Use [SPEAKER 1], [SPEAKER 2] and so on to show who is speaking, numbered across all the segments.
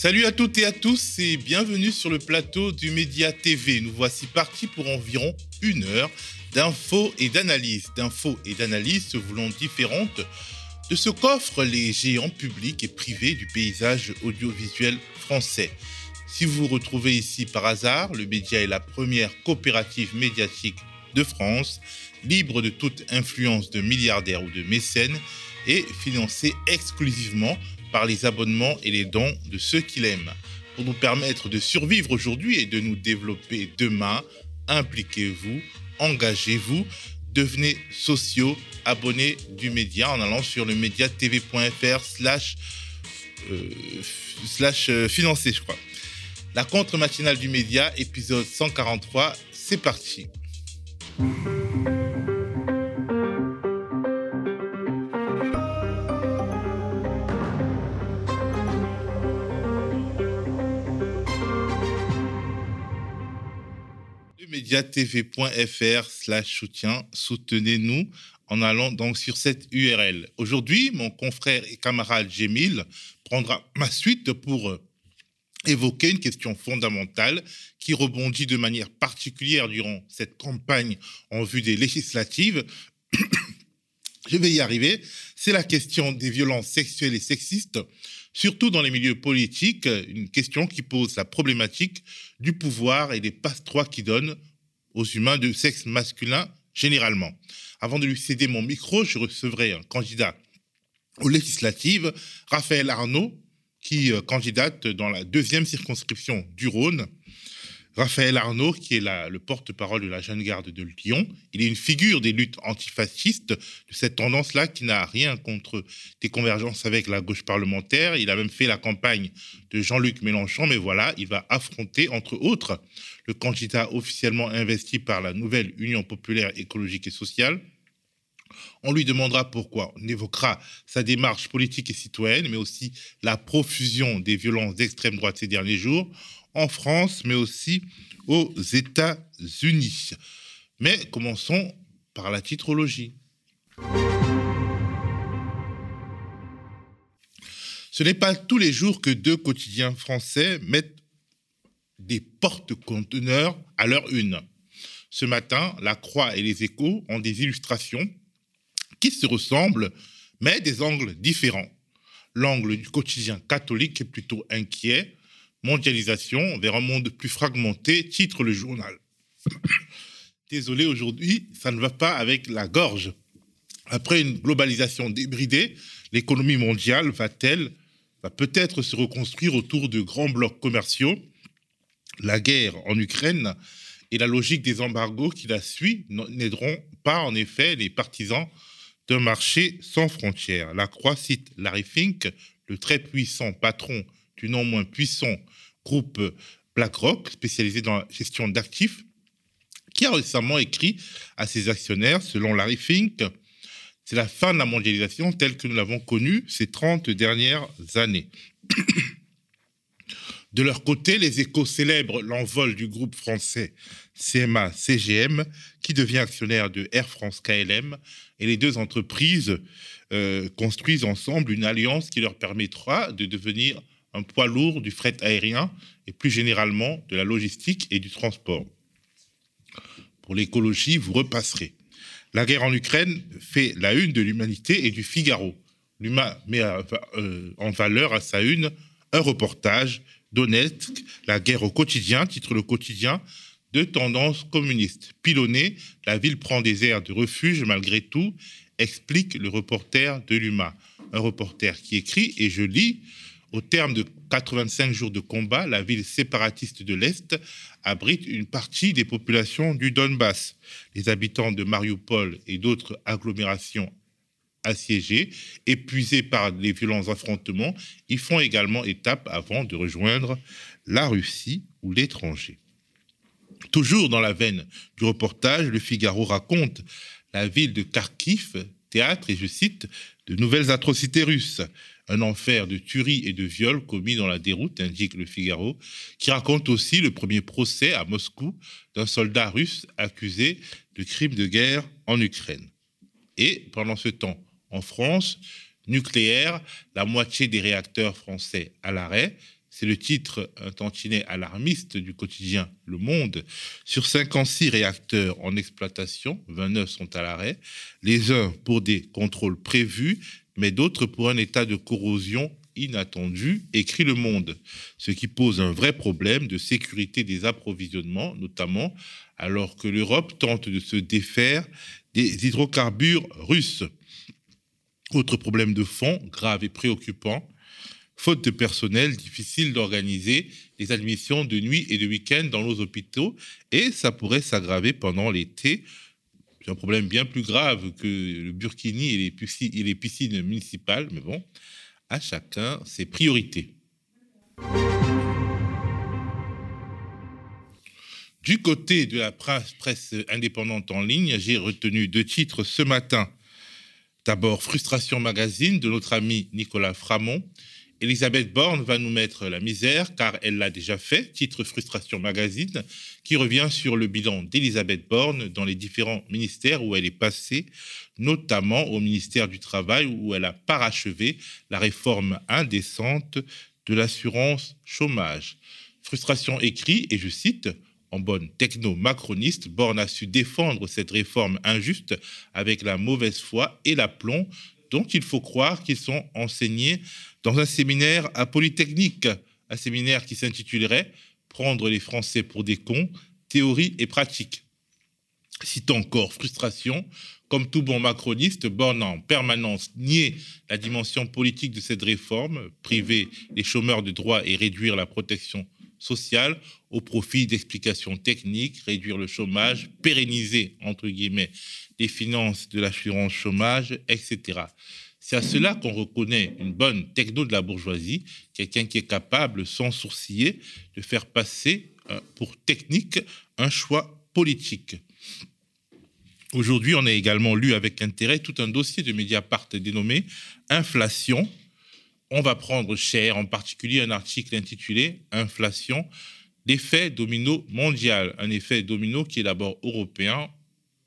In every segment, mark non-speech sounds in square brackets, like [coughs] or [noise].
[SPEAKER 1] Salut à toutes et à tous et bienvenue sur le plateau du Média TV. Nous voici partis pour environ une heure d'infos et d'analyses, d'infos et d'analyses se voulant différentes de ce qu'offrent les géants publics et privés du paysage audiovisuel français. Si vous vous retrouvez ici par hasard, le média est la première coopérative médiatique de France, libre de toute influence de milliardaires ou de mécènes et financé exclusivement par les abonnements et les dons de ceux qui l'aiment. Pour nous permettre de survivre aujourd'hui et de nous développer demain, impliquez-vous, engagez-vous, devenez sociaux, abonnés du média en allant sur le médiatv.fr slash euh, slash euh, financé, je crois. La contre-matinale du média, épisode 143, c'est parti. mediatv.fr slash soutien. Soutenez-nous en allant donc sur cette URL. Aujourd'hui, mon confrère et camarade Jémil prendra ma suite pour euh, évoquer une question fondamentale qui rebondit de manière particulière durant cette campagne en vue des législatives. [coughs] Je vais y arriver. C'est la question des violences sexuelles et sexistes, surtout dans les milieux politiques, une question qui pose la problématique du pouvoir et des passe-droits qui donnent aux humains de sexe masculin généralement. Avant de lui céder mon micro, je recevrai un candidat aux législatives, Raphaël Arnaud, qui euh, candidate dans la deuxième circonscription du Rhône. Raphaël Arnaud, qui est le porte-parole de la jeune garde de Lyon, il est une figure des luttes antifascistes, de cette tendance-là qui n'a rien contre des convergences avec la gauche parlementaire. Il a même fait la campagne de Jean-Luc Mélenchon, mais voilà, il va affronter, entre autres, le candidat officiellement investi par la nouvelle Union populaire écologique et sociale, on lui demandera pourquoi. On évoquera sa démarche politique et citoyenne, mais aussi la profusion des violences d'extrême droite ces derniers jours en France, mais aussi aux États-Unis. Mais commençons par la titrologie. Ce n'est pas tous les jours que deux quotidiens français mettent des porte-conteneurs à leur une. Ce matin, La Croix et les Échos ont des illustrations qui se ressemblent, mais des angles différents. L'angle du quotidien catholique est plutôt inquiet. Mondialisation vers un monde plus fragmenté, titre le journal. [coughs] Désolé, aujourd'hui, ça ne va pas avec la gorge. Après une globalisation débridée, l'économie mondiale va-t-elle, va peut-être se reconstruire autour de grands blocs commerciaux? La guerre en Ukraine et la logique des embargos qui la suit n'aideront pas, en effet, les partisans d'un marché sans frontières. La Croix cite Larry Fink, le très puissant patron du non moins puissant groupe BlackRock, spécialisé dans la gestion d'actifs, qui a récemment écrit à ses actionnaires, selon Larry Fink, c'est la fin de la mondialisation telle que nous l'avons connue ces 30 dernières années. [clears throat] De leur côté, les échos célèbrent l'envol du groupe français CMA CGM, qui devient actionnaire de Air France KLM, et les deux entreprises euh, construisent ensemble une alliance qui leur permettra de devenir un poids lourd du fret aérien et plus généralement de la logistique et du transport. Pour l'écologie, vous repasserez. La guerre en Ukraine fait la une de l'humanité et du Figaro. L'humain met euh, en valeur à sa une un reportage Donetsk, la guerre au quotidien, titre le quotidien, de tendance communiste. Pilonné, la ville prend des airs de refuge malgré tout, explique le reporter de l'UMA. Un reporter qui écrit, et je lis, au terme de 85 jours de combat, la ville séparatiste de l'Est abrite une partie des populations du Donbass. Les habitants de Mariupol et d'autres agglomérations assiégés, épuisés par les violents affrontements, ils font également étape avant de rejoindre la Russie ou l'étranger. Toujours dans la veine du reportage, le Figaro raconte la ville de Kharkiv, théâtre, et je cite, de nouvelles atrocités russes. Un enfer de tueries et de viols commis dans la déroute, indique le Figaro, qui raconte aussi le premier procès à Moscou d'un soldat russe accusé de crimes de guerre en Ukraine. Et pendant ce temps, en France, nucléaire, la moitié des réacteurs français à l'arrêt, C'est le titre, un tantinet alarmiste du quotidien Le Monde. Sur 56 réacteurs en exploitation, 29 sont à l'arrêt, les uns pour des contrôles prévus, mais d'autres pour un état de corrosion inattendu, écrit Le Monde, ce qui pose un vrai problème de sécurité des approvisionnements, notamment alors que l'Europe tente de se défaire des hydrocarbures russes. Autre problème de fond, grave et préoccupant, faute de personnel, difficile d'organiser les admissions de nuit et de week-end dans nos hôpitaux, et ça pourrait s'aggraver pendant l'été. C'est un problème bien plus grave que le burkini et les, piscines municipales, mais bon, à chacun ses priorités. Du côté de la presse indépendante en ligne, j'ai retenu deux titres ce matin. D'abord, Frustration Magazine de notre ami Nicolas Framont. Elisabeth Borne va nous mettre la misère, car elle l'a déjà fait, titre Frustration Magazine, qui revient sur le bilan d'Elisabeth Borne dans les différents ministères où elle est passée, notamment au ministère du Travail, où elle a parachevé la réforme indécente de l'assurance chômage. Frustration écrit, et je cite, en bonne techno-macroniste, Borne a su défendre cette réforme injuste avec la mauvaise foi et l'aplomb dont il faut croire qu'ils sont enseignés dans un séminaire à Polytechnique, un séminaire qui s'intitulerait Prendre les Français pour des cons, théorie et pratique. Citant encore frustration, comme tout bon macroniste, Borne en permanence nier la dimension politique de cette réforme, priver les chômeurs de droit et réduire la protection sociale au profit d'explications techniques, réduire le chômage, pérenniser, entre guillemets, les finances de l'assurance chômage, etc. C'est à cela qu'on reconnaît une bonne techno de la bourgeoisie, quelqu'un qui est capable, sans sourciller, de faire passer euh, pour technique un choix politique. Aujourd'hui, on a également lu avec intérêt tout un dossier de Mediapart dénommé Inflation. On va prendre cher, en particulier un article intitulé Inflation, l'effet domino mondial, un effet domino qui est d'abord européen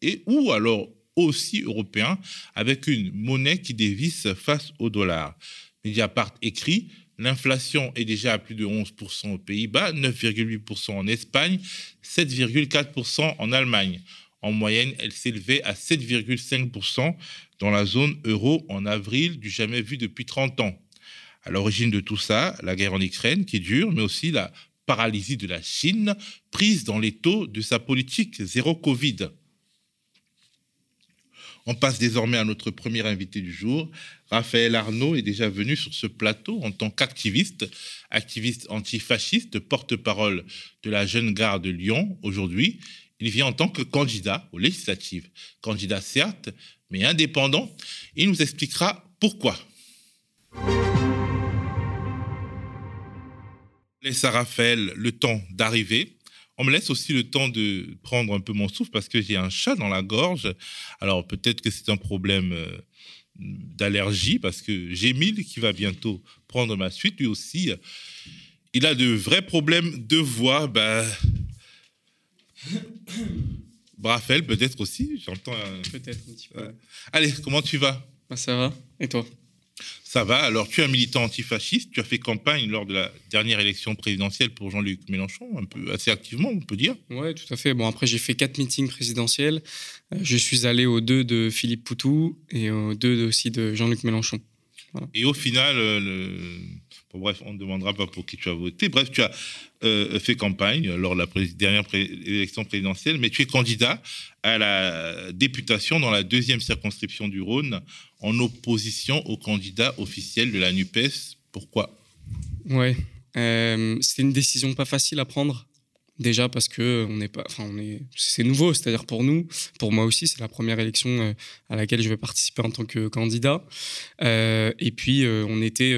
[SPEAKER 1] et ou alors aussi européen, avec une monnaie qui dévisse face au dollar. Mediapart écrit L'inflation est déjà à plus de 11% aux Pays-Bas, 9,8% en Espagne, 7,4% en Allemagne. En moyenne, elle s'élevait à 7,5% dans la zone euro en avril, du jamais vu depuis 30 ans. À l'origine de tout ça, la guerre en Ukraine qui dure, mais aussi la paralysie de la Chine, prise dans les taux de sa politique zéro Covid. On passe désormais à notre premier invité du jour. Raphaël Arnaud est déjà venu sur ce plateau en tant qu'activiste, activiste antifasciste, porte-parole de la jeune garde de Lyon. Aujourd'hui, il vient en tant que candidat aux législatives. Candidat certes, mais indépendant. Il nous expliquera pourquoi. Laisse à Raphaël le temps d'arriver on me laisse aussi le temps de prendre un peu mon souffle parce que j'ai un chat dans la gorge. Alors peut-être que c'est un problème euh, d'allergie parce que j'ai Mille qui va bientôt prendre ma suite, lui aussi, il a de vrais problèmes de voix. Bah... [coughs] Raphaël, peut-être aussi, j'entends.
[SPEAKER 2] Peut-être un petit peu.
[SPEAKER 1] Allez, comment tu vas?
[SPEAKER 2] Bah, Ça va. Et toi?
[SPEAKER 1] Ça va. Alors, tu es un militant antifasciste. Tu as fait campagne lors de la dernière élection présidentielle pour Jean-Luc Mélenchon, un peu assez activement, on peut dire.
[SPEAKER 2] Oui, tout à fait. Bon, après, j'ai fait quatre meetings présidentiels. Euh, je suis allé aux deux de Philippe Poutou et aux deux aussi de Jean-Luc Mélenchon.
[SPEAKER 1] Et au final, euh, bref, on ne demandera pas pour qui tu as voté. Bref, tu as euh, fait campagne lors de la dernière élection présidentielle, mais tu es candidat à la députation dans la deuxième circonscription du Rhône en opposition au candidat officiel de la NUPES. Pourquoi?
[SPEAKER 2] Ouais, euh, c'était une décision pas facile à prendre. Déjà parce que on enfin est, c'est nouveau, c'est-à-dire pour nous, pour moi aussi, c'est la première élection euh, à laquelle je vais participer en tant que candidat. Euh, et puis on était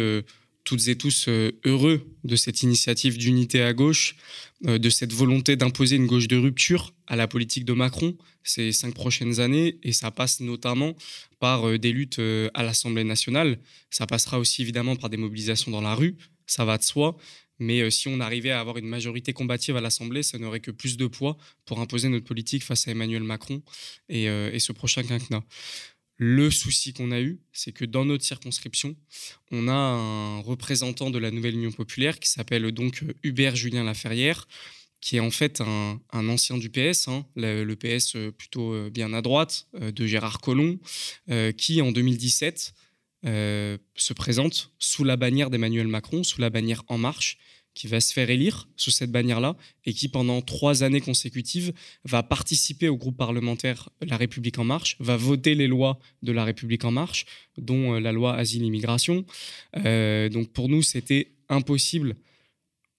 [SPEAKER 2] toutes et tous heureux de cette initiative d'unité à gauche, de cette volonté d'imposer une gauche de rupture à la politique de Macron ces cinq prochaines années, et ça passe notamment par euh, des luttes euh, à l'Assemblée nationale. Ça passera aussi évidemment par des mobilisations dans la rue, ça va de soi. Mais euh, si on arrivait à avoir une majorité combative à l'Assemblée, ça n'aurait que plus de poids pour imposer notre politique face à Emmanuel Macron et, ce prochain quinquennat. Le souci qu'on a eu, c'est que dans notre circonscription, on a un représentant de la nouvelle Union populaire qui s'appelle donc Hubert Julien Laferrière, qui est en fait un, ancien du PS, hein, le, PS plutôt bien à droite, de Gérard Collomb, qui en 2017 se présente sous la bannière d'Emmanuel Macron, sous la bannière En Marche, qui va se faire élire sous cette bannière-là et qui, pendant trois années consécutives, va participer au groupe parlementaire La République En Marche, va voter les lois de La République En Marche, dont euh, la loi Asile-Immigration. Euh, donc pour nous, c'était impossible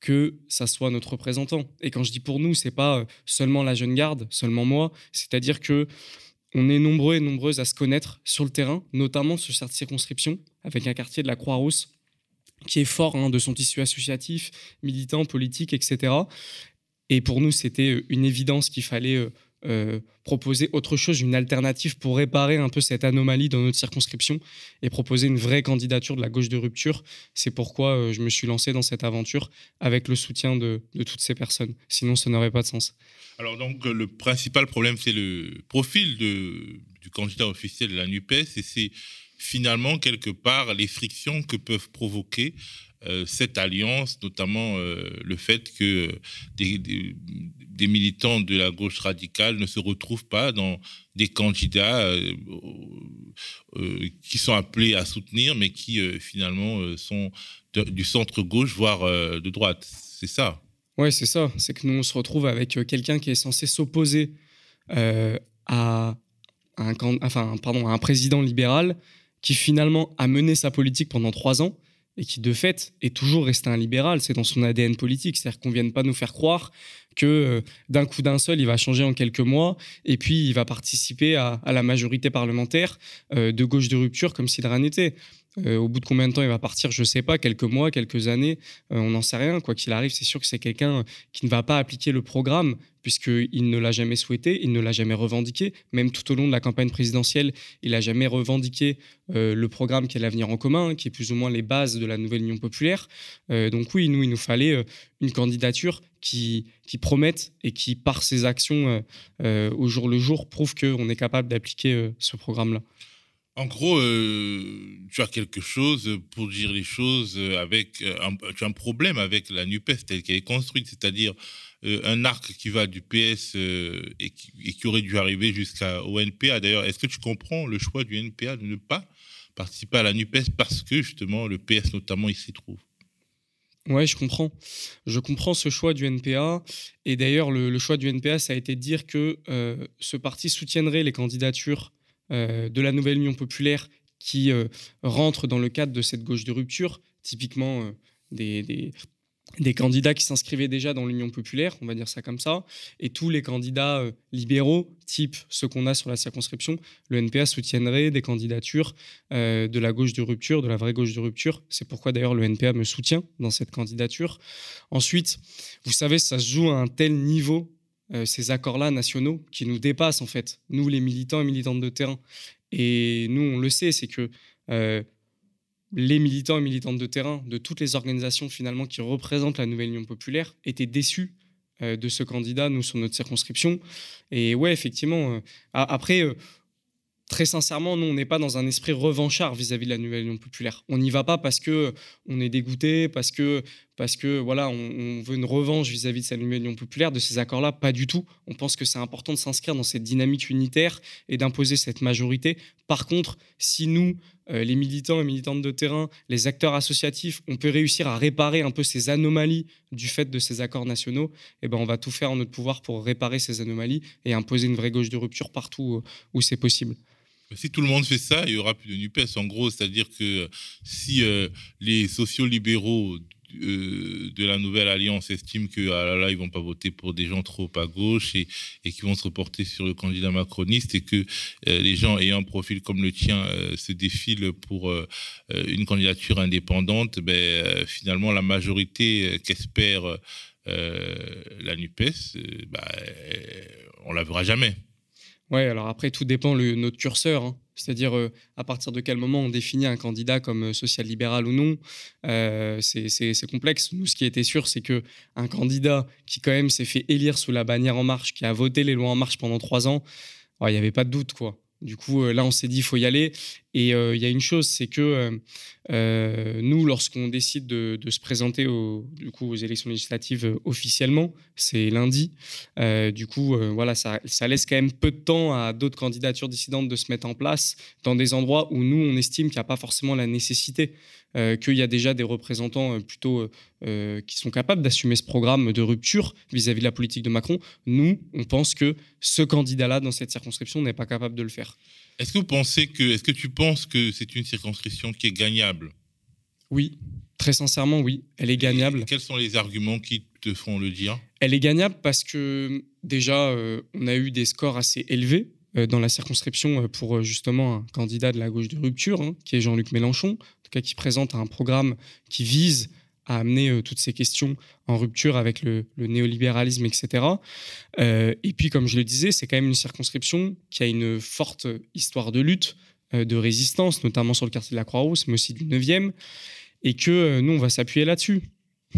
[SPEAKER 2] que ça soit notre représentant. Et quand je dis pour nous, c'est pas euh, seulement la jeune garde, seulement moi, c'est-à-dire que on est nombreux et nombreuses à se connaître sur le terrain, notamment sur cette circonscription, avec un quartier de la Croix-Rousse qui est fort hein, de son tissu associatif, militant, politique, etc. Et pour nous, c'était euh, une évidence qu'il fallait euh, euh, proposer autre chose, une alternative pour réparer un peu cette anomalie dans notre circonscription et proposer une vraie candidature de la gauche de rupture. C'est pourquoi je me suis lancé dans cette aventure avec le soutien de, toutes ces personnes. Sinon, ça n'aurait pas de sens.
[SPEAKER 1] Alors donc, le principal problème, c'est le profil du candidat officiel de la NUPES et c'est finalement, quelque part, les frictions que peuvent provoquer euh, cette alliance, notamment euh, le fait que des, des, militants de la gauche radicale ne se retrouvent pas dans des candidats euh, qui sont appelés à soutenir, mais qui finalement sont du centre-gauche, voire de droite. C'est ça?
[SPEAKER 2] Oui, c'est ça. C'est que nous, on se retrouve avec quelqu'un qui est censé s'opposer à un président libéral qui finalement a mené sa politique pendant trois ans et qui de fait est toujours resté un libéral. C'est dans son ADN politique. C'est-à-dire qu'on ne vienne pas nous faire croire que euh, d'un coup d'un seul, il va changer en quelques mois et puis il va participer à, la majorité parlementaire euh, de gauche de rupture comme si de rien n'était. Euh, au bout de combien de temps il va partir, je ne sais pas, quelques mois, quelques années, on n'en sait rien. Quoi qu'il arrive, c'est sûr que c'est quelqu'un qui ne va pas appliquer le programme puisqu'il ne l'a jamais souhaité, il ne l'a jamais revendiqué. Même tout au long de la campagne présidentielle, il n'a jamais revendiqué euh, le programme qui est l'avenir en commun, qui est plus ou moins les bases de la nouvelle Union populaire. Euh, donc oui, nous, il nous fallait euh, une candidature qui promette et qui, par ses actions au jour le jour, prouve qu'on est capable d'appliquer ce programme-là.
[SPEAKER 1] En gros, tu as quelque chose pour dire les choses avec. tu as un problème avec la NUPES telle qu'elle est construite, c'est-à-dire euh, un arc qui va du PS euh, et, qui, aurait dû arriver jusqu'au NPA. D'ailleurs, est-ce que tu comprends le choix du NPA de ne pas participer à la NUPES parce que justement le PS notamment il s'y trouve?
[SPEAKER 2] Ouais, je comprends. Je comprends ce choix du NPA. Et d'ailleurs, le, choix du NPA, ça a été de dire que euh, ce parti soutiendrait les candidatures de la nouvelle Union populaire qui rentrent dans le cadre de cette gauche de rupture, typiquement des, des candidats qui s'inscrivaient déjà dans l'Union populaire, on va dire ça comme ça, et tous les candidats euh, libéraux, type ceux qu'on a sur la circonscription, le NPA soutiendrait des candidatures euh, de la gauche de rupture, de la vraie gauche de rupture. C'est pourquoi d'ailleurs le NPA me soutient dans cette candidature. Ensuite, vous savez, ça se joue à un tel niveau, euh, ces accords-là nationaux, qui nous dépassent en fait, nous les militants et militantes de terrain. Et nous, on le sait, c'est que les militants et militantes de terrain de toutes les organisations finalement qui représentent la nouvelle Union populaire étaient déçus euh, de ce candidat, nous, sur notre circonscription. Et ouais, effectivement, euh, après, euh, très sincèrement, nous, on n'est pas dans un esprit revanchard vis-à-vis de la nouvelle Union populaire. On n'y va pas parce que on est dégoûté, parce que, parce que voilà, on, veut une revanche vis-à-vis de cette nouvelle Union populaire, de ces accords-là. Pas du tout. On pense que c'est important de s'inscrire dans cette dynamique unitaire et d'imposer cette majorité. Par contre, si nous, euh, les militants et militantes de terrain, les acteurs associatifs, on peut réussir à réparer un peu ces anomalies du fait de ces accords nationaux, eh ben on va tout faire en notre pouvoir pour réparer ces anomalies et imposer une vraie gauche de rupture partout où c'est possible.
[SPEAKER 1] Si tout le monde fait ça, il y aura plus de NUPES. En gros, c'est-à-dire que si euh, les sociaux-libéraux euh, de la nouvelle alliance estiment que ah là, ils vont pas voter pour des gens trop à gauche et, et qui vont se reporter sur le candidat macroniste et que euh, les gens ayant un profil comme le tien se défilent pour une candidature indépendante, ben, finalement, la majorité qu'espère la NUPES, bah, on la verra jamais.
[SPEAKER 2] Ouais, alors après, tout dépend de notre curseur. Hein. C'est-à-dire euh, à partir de quel moment on définit un candidat comme euh, social-libéral ou non. Euh, c'est complexe. Nous, ce qui était sûr, c'est que un candidat qui quand même s'est fait élire sous la bannière En Marche, qui a voté les lois En Marche pendant trois ans, il n'y avait pas de doute. quoi. Du coup, là, on s'est dit, il faut y aller. Et il y a une chose, c'est que nous, lorsqu'on décide de, se présenter du coup, aux élections législatives officiellement, c'est lundi. du coup, voilà, ça, ça, laisse quand même peu de temps à d'autres candidatures dissidentes de se mettre en place dans des endroits où nous, on estime qu'il n'y a pas forcément la nécessité. Euh, qu'il y a déjà des représentants euh, plutôt euh, qui sont capables d'assumer ce programme de rupture vis-à-vis de la politique de Macron. Nous, on pense que ce candidat-là, dans cette circonscription, n'est pas capable de le faire.
[SPEAKER 1] Est-ce que vous pensez que, est-ce que tu penses que c'est une circonscription qui est gagnable?
[SPEAKER 2] Oui, très sincèrement, oui, elle est gagnable.
[SPEAKER 1] quels sont les arguments qui te font le dire?
[SPEAKER 2] Elle est gagnable parce que déjà, on a eu des scores assez élevés dans la circonscription pour justement un candidat de la gauche de rupture, hein, qui est Jean-Luc Mélenchon qui présente un programme qui vise à amener euh, toutes ces questions en rupture avec le, néolibéralisme, etc. Euh, et puis, comme je le disais, c'est quand même une circonscription qui a une forte histoire de lutte, euh, de résistance, notamment sur le quartier de la Croix-Rousse, mais aussi du 9e, et que nous, on va s'appuyer là-dessus.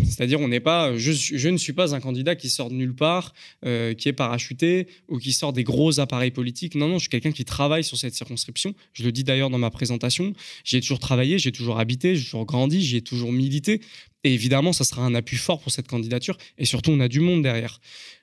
[SPEAKER 2] C'est-à-dire, on n'est pas, je, ne suis pas un candidat qui sort de nulle part, euh, qui est parachuté ou qui sort des gros appareils politiques. Non, non, je suis quelqu'un qui travaille sur cette circonscription. Je le dis d'ailleurs dans ma présentation. J'ai toujours travaillé, j'ai toujours habité, j'ai toujours grandi, j'ai toujours milité. Et évidemment, ça sera un appui fort pour cette candidature. Et surtout, on a du monde derrière.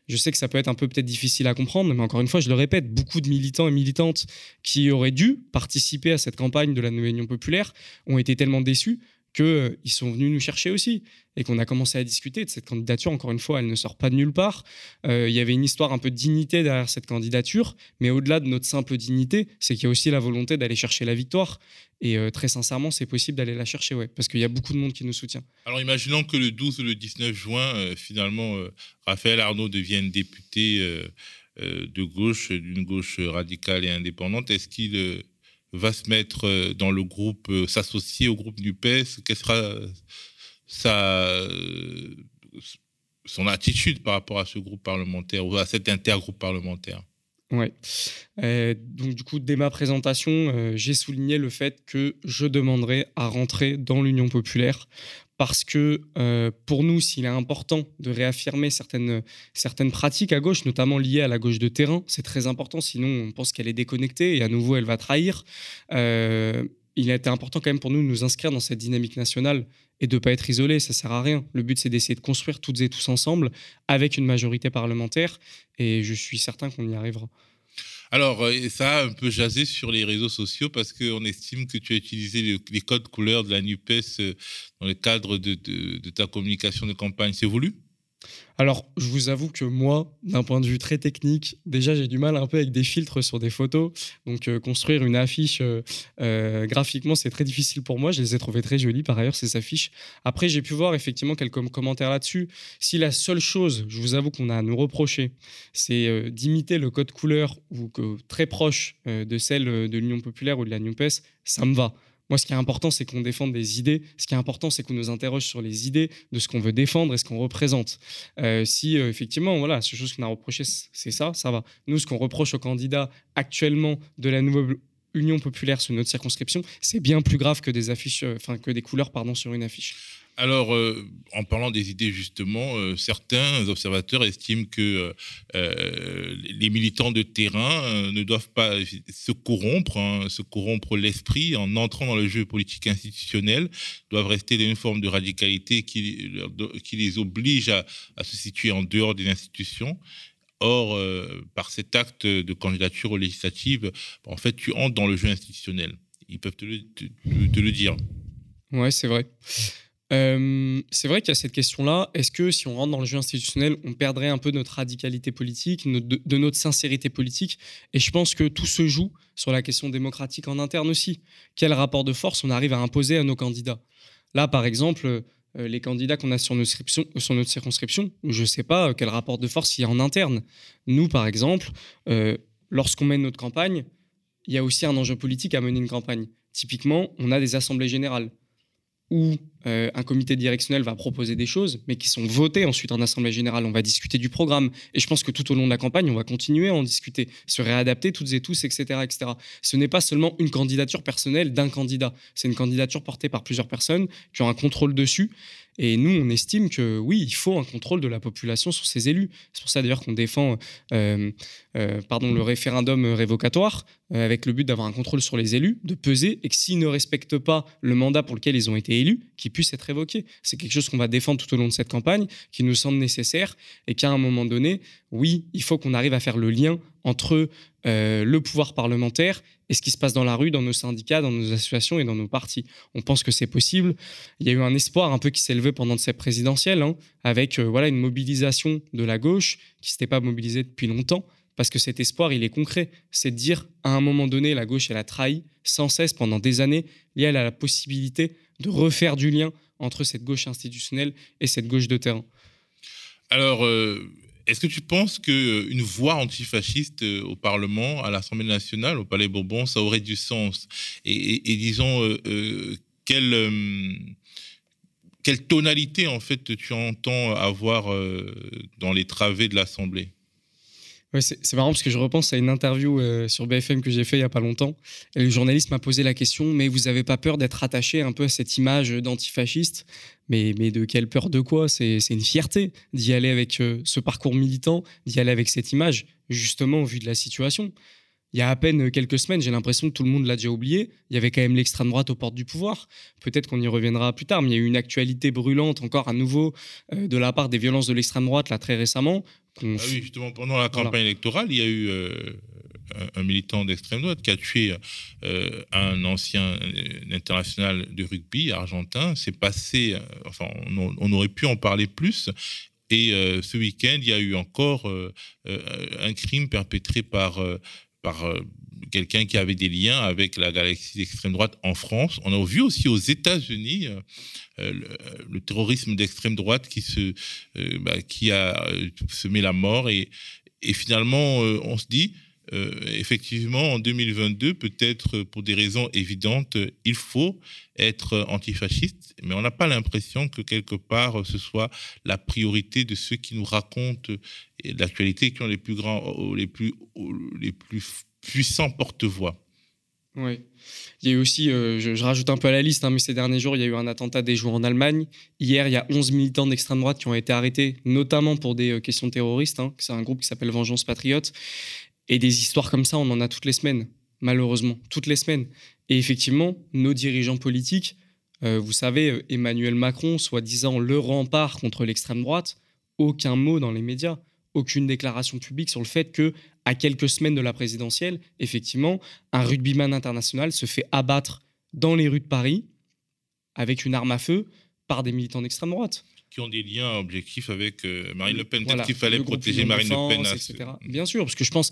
[SPEAKER 2] Je sais que ça peut être un peu peut-être difficile à comprendre, mais encore une fois, je le répète, beaucoup de militants et militantes qui auraient dû participer à cette campagne de la Nouvelle Union populaire ont été tellement déçus qu'ils euh, sont venus nous chercher aussi et qu'on a commencé à discuter de cette candidature. Encore une fois, elle ne sort pas de nulle part. Euh, il y avait une histoire un peu de dignité derrière cette candidature, mais au-delà de notre simple dignité, c'est qu'il y a aussi la volonté d'aller chercher la victoire. Et euh, très sincèrement, c'est possible d'aller la chercher, ouais, parce qu'il y a beaucoup de monde qui nous soutient.
[SPEAKER 1] Alors imaginons que le 12 ou le 19 juin, finalement, Raphaël Arnaud devienne député de gauche, d'une gauche radicale et indépendante. Est-ce qu'il va se mettre euh, dans le groupe, euh, s'associer au groupe du PES Quelle sera sa, euh, son attitude par rapport à ce groupe parlementaire ou à cet intergroupe parlementaire?
[SPEAKER 2] Ouais. donc du coup, dès ma présentation, j'ai souligné le fait que je demanderais à rentrer dans l'Union populaire parce que euh, pour nous, s'il est important de réaffirmer certaines, certaines pratiques à gauche, notamment liées à la gauche de terrain, c'est très important, sinon on pense qu'elle est déconnectée et à nouveau elle va trahir. Euh, il a été important quand même pour nous de nous inscrire dans cette dynamique nationale et de ne pas être isolés, ça sert à rien. Le but, c'est d'essayer de construire toutes et tous ensemble avec une majorité parlementaire et je suis certain qu'on y arrivera.
[SPEAKER 1] Alors, euh, ça a un peu jasé sur les réseaux sociaux parce qu'on estime que tu as utilisé les codes couleurs de la NUPES euh, dans le cadre de, de ta communication de campagne. C'est voulu?
[SPEAKER 2] Alors, je vous avoue que moi, d'un point de vue très technique, déjà j'ai du mal un peu avec des filtres sur des photos. Donc, euh, construire une affiche euh, euh, graphiquement, c'est très difficile pour moi. Je les ai trouvées très jolies par ailleurs, ces affiches. Après, j'ai pu voir effectivement quelques commentaires là-dessus. Si la seule chose, je vous avoue qu'on a à nous reprocher, c'est d'imiter le code couleur ou que, très proche de celle de l'Union populaire ou de la NUPES, ça me va. Moi, ce qui est important, c'est qu'on défende des idées. Ce qui est important, c'est qu'on nous interroge sur les idées de ce qu'on veut défendre et ce qu'on représente. Euh, si euh, effectivement, voilà, ce chose qu'on a reproché, c'est ça, ça va. Nous, ce qu'on reproche aux candidats actuellement de la nouvelle Union populaire sur notre circonscription, c'est bien plus grave que des affiches, euh, que des couleurs, pardon, sur une affiche.
[SPEAKER 1] Alors, euh, en parlant des idées, justement, euh, certains observateurs estiment que euh, les militants de terrain ne doivent pas se corrompre, hein, se corrompre l'esprit en entrant dans le jeu politique institutionnel, doivent rester dans une forme de radicalité qui, les oblige à, se situer en dehors des institutions. Or, par cet acte de candidature aux législatives, en fait, tu entres dans le jeu institutionnel. Ils peuvent te le, te le dire.
[SPEAKER 2] Ouais, c'est vrai. Euh, c'est vrai qu'il y a cette question-là. Est-ce que si on rentre dans le jeu institutionnel, on perdrait un peu notre radicalité politique, de, notre sincérité politique? Et je pense que tout se joue sur la question démocratique en interne aussi. Quel rapport de force on arrive à imposer à nos candidats? Là, par exemple, euh, les candidats qu'on a sur notre, circonscription, je ne sais pas quel rapport de force il y a en interne. Nous, par exemple, euh, lorsqu'on mène notre campagne, il y a aussi un enjeu politique à mener une campagne. Typiquement, on a des assemblées générales où euh, un comité directionnel va proposer des choses, mais qui sont votées ensuite en Assemblée générale. On va discuter du programme. Et je pense que tout au long de la campagne, on va continuer à en discuter, se réadapter toutes et tous, etc. etc. Ce n'est pas seulement une candidature personnelle d'un candidat. C'est une candidature portée par plusieurs personnes qui ont un contrôle dessus. Et nous, on estime que oui, il faut un contrôle de la population sur ses élus. C'est pour ça d'ailleurs qu'on défend euh, euh, pardon, le référendum révocatoire euh, avec le but d'avoir un contrôle sur les élus, de peser et que s'ils ne respectent pas le mandat pour lequel ils ont été élus, qu'ils puissent être révoqués. C'est quelque chose qu'on va défendre tout au long de cette campagne, qui nous semble nécessaire et qu'à un moment donné, oui, il faut qu'on arrive à faire le lien entre le pouvoir parlementaire ce qui se passe dans la rue, dans nos syndicats, dans nos associations et dans nos partis. On pense que c'est possible. Il y a eu un espoir un peu qui s'est levé pendant cette présidentielle, hein, avec voilà une mobilisation de la gauche qui s'était pas mobilisée depuis longtemps parce que cet espoir, il est concret. C'est de dire, à un moment donné, la gauche, elle a trahi sans cesse pendant des années. Et elle a la possibilité de refaire du lien entre cette gauche institutionnelle et cette gauche de terrain.
[SPEAKER 1] Alors, euh, est-ce que tu penses qu'une voix antifasciste euh, au Parlement, à l'Assemblée nationale, au Palais Bourbon, ça aurait du sens? Et, disons, euh, quelle, quelle tonalité, en fait, tu entends avoir dans les travées de l'Assemblée?
[SPEAKER 2] C'est marrant parce que je repense à une interview euh, sur BFM que j'ai fait il y a pas longtemps. Le journaliste m'a posé la question Mais vous n'avez pas peur d'être attaché un peu à cette image d'antifasciste? Mais, mais de quelle peur de quoi? C'est une fierté d'y aller avec euh, ce parcours militant, d'y aller avec cette image, justement au vu de la situation. Il y a à peine quelques semaines, j'ai l'impression que tout le monde l'a déjà oublié. Il y avait quand même l'extrême droite aux portes du pouvoir. Peut-être qu'on y reviendra plus tard, mais il y a eu une actualité brûlante encore à nouveau euh, de la part des violences de l'extrême droite là très récemment.
[SPEAKER 1] Ah oui, justement, pendant la campagne électorale, il y a eu euh, un, militant d'extrême droite qui a tué euh, un ancien international de rugby argentin. C'est passé, enfin, on, aurait pu en parler plus. Et ce week-end, il y a eu encore un crime perpétré par par euh, quelqu'un qui avait des liens avec la galaxie d'extrême droite en France. On a vu aussi aux États-Unis euh, euh, le, terrorisme d'extrême droite qui, se, bah, qui a semé la mort. Et, et finalement, on se dit, effectivement, en 2022, peut-être pour des raisons évidentes, il faut être antifasciste, mais on n'a pas l'impression que quelque part ce soit la priorité de ceux qui nous racontent l'actualité, qui ont les plus grands, les plus, les plus puissants porte-voix.
[SPEAKER 2] Oui. Il y a eu aussi, euh, je, rajoute un peu à la liste, hein, mais ces derniers jours, il y a eu un attentat des jours en Allemagne. Hier, il y a 11 militants d'extrême droite qui ont été arrêtés, notamment pour des euh, questions terroristes. Hein. C'est un groupe qui s'appelle Vengeance Patriote. Et des histoires comme ça, on en a toutes les semaines, malheureusement, toutes les semaines. Et effectivement, nos dirigeants politiques, euh, vous savez, Emmanuel Macron, soi-disant le rempart contre l'extrême droite, aucun mot dans les médias aucune déclaration publique sur le fait que, à quelques semaines de la présidentielle, effectivement, un rugbyman international se fait abattre dans les rues de Paris avec une arme à feu par des militants d'extrême droite.
[SPEAKER 1] Qui ont des liens objectifs avec euh, Marine Le Pen. Peut-être qu'il fallait protéger Marine Le Pen.
[SPEAKER 2] Etc. Bien sûr, parce que je pense,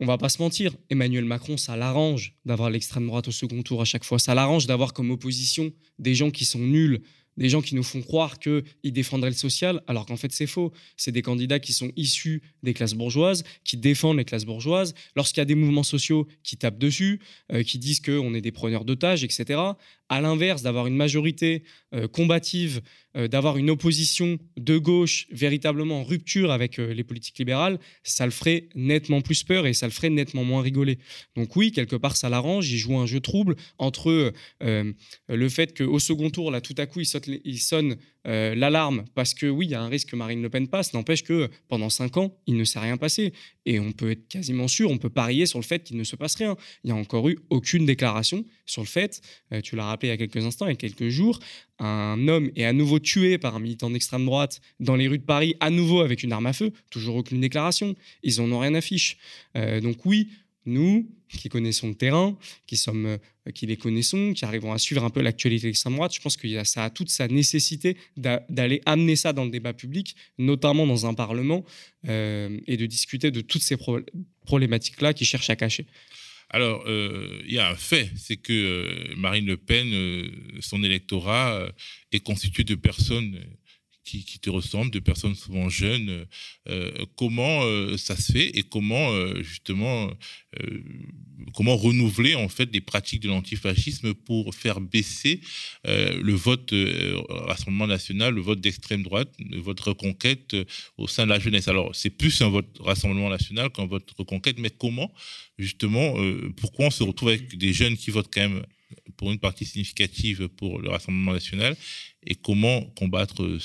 [SPEAKER 2] on va pas se mentir, Emmanuel Macron, ça l'arrange d'avoir l'extrême droite au second tour à chaque fois. Ça l'arrange d'avoir comme opposition des gens qui sont nuls, des gens qui nous font croire qu'ils défendraient le social, alors qu'en fait c'est faux. C'est des candidats qui sont issus des classes bourgeoises, qui défendent les classes bourgeoises. Lorsqu'il y a des mouvements sociaux qui tapent dessus, euh, qui disent qu'on est des preneurs d'otages, etc., à l'inverse d'avoir une majorité euh, combative, euh, d'avoir une opposition de gauche véritablement en rupture avec euh, les politiques libérales, ça le ferait nettement plus peur et ça le ferait nettement moins rigoler. Donc oui, quelque part, ça l'arrange. Il joue un jeu trouble entre le fait qu'au second tour, là, tout à coup, il, sonne l'alarme parce que oui, il y a un risque que Marine Le Pen passe. N'empêche que pendant cinq ans, il ne s'est rien passé. Et on peut être quasiment sûr, on peut parier sur le fait qu'il ne se passe rien. Il n'y a encore eu aucune déclaration sur le fait, tu l'as rappelé il y a quelques instants, il y a quelques jours, un homme est à nouveau tué par un militant d'extrême droite dans les rues de Paris, à nouveau avec une arme à feu, toujours aucune déclaration. Ils n'en ont rien à. Euh, donc oui, nous, qui connaissons le terrain, qui, sommes, euh, qui les connaissons, qui arrivons à suivre un peu l'actualité de l'extrême droite, je pense que ça a toute sa nécessité d'aller amener ça dans le débat public, notamment dans un Parlement, euh, et de discuter de toutes ces problématiques-là qui cherchent à cacher.
[SPEAKER 1] Alors, euh, il y a un fait, c'est que euh, Marine Le Pen, euh, son électorat est constitué de personnes qui, te ressemblent, de personnes souvent jeunes. comment ça se fait et comment justement comment renouveler en fait les pratiques de l'antifascisme pour faire baisser le vote Rassemblement national, le vote d'extrême droite, le vote reconquête au sein de la jeunesse? Alors c'est plus un vote Rassemblement national qu'un vote reconquête, mais comment justement, pourquoi on se retrouve avec des jeunes qui votent quand même pour une partie significative pour le Rassemblement national et comment combattre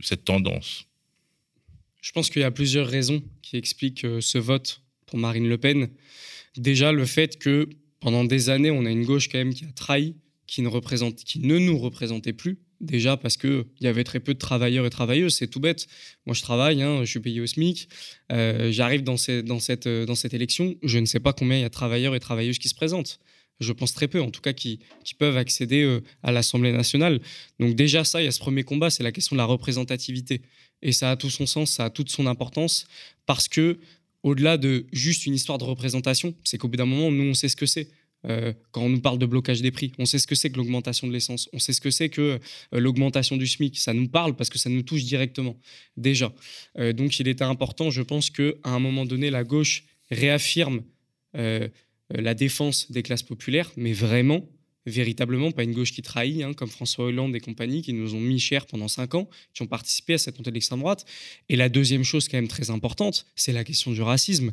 [SPEAKER 1] cette tendance?
[SPEAKER 2] Je pense qu'il y a plusieurs raisons qui expliquent euh, ce vote pour Marine Le Pen. Déjà, le fait que pendant des années, on a une gauche quand même qui a trahi, qui ne, représente, qui ne nous représentait plus. Déjà parce qu'il y avait très peu de travailleurs et travailleuses, c'est tout bête. Moi, je travaille, hein, je suis payé au SMIC. Euh, j'arrive dans, cette, dans cette élection, je ne sais pas combien il y a de travailleurs et travailleuses qui se présentent je pense très peu, en tout cas, qui, peuvent accéder euh, à l'Assemblée nationale. Donc déjà, ça, il y a ce premier combat, c'est la question de la représentativité. Et ça a tout son sens, ça a toute son importance, parce que au-delà de juste une histoire de représentation, c'est qu'au bout d'un moment, nous, on sait ce que c'est. Euh, quand on nous parle de blocage des prix, on sait ce que c'est que l'augmentation de l'essence, on sait ce que c'est que euh, l'augmentation du SMIC. Ça nous parle parce que ça nous touche directement, déjà. donc il était important, je pense, qu'à un moment donné, la gauche réaffirme la défense des classes populaires, mais vraiment, véritablement, pas une gauche qui trahit, hein, comme François Hollande et compagnie, qui nous ont mis cher pendant cinq ans, qui ont participé à cette montée de l'extrême droite. Et la deuxième chose, quand même très importante, c'est la question du racisme.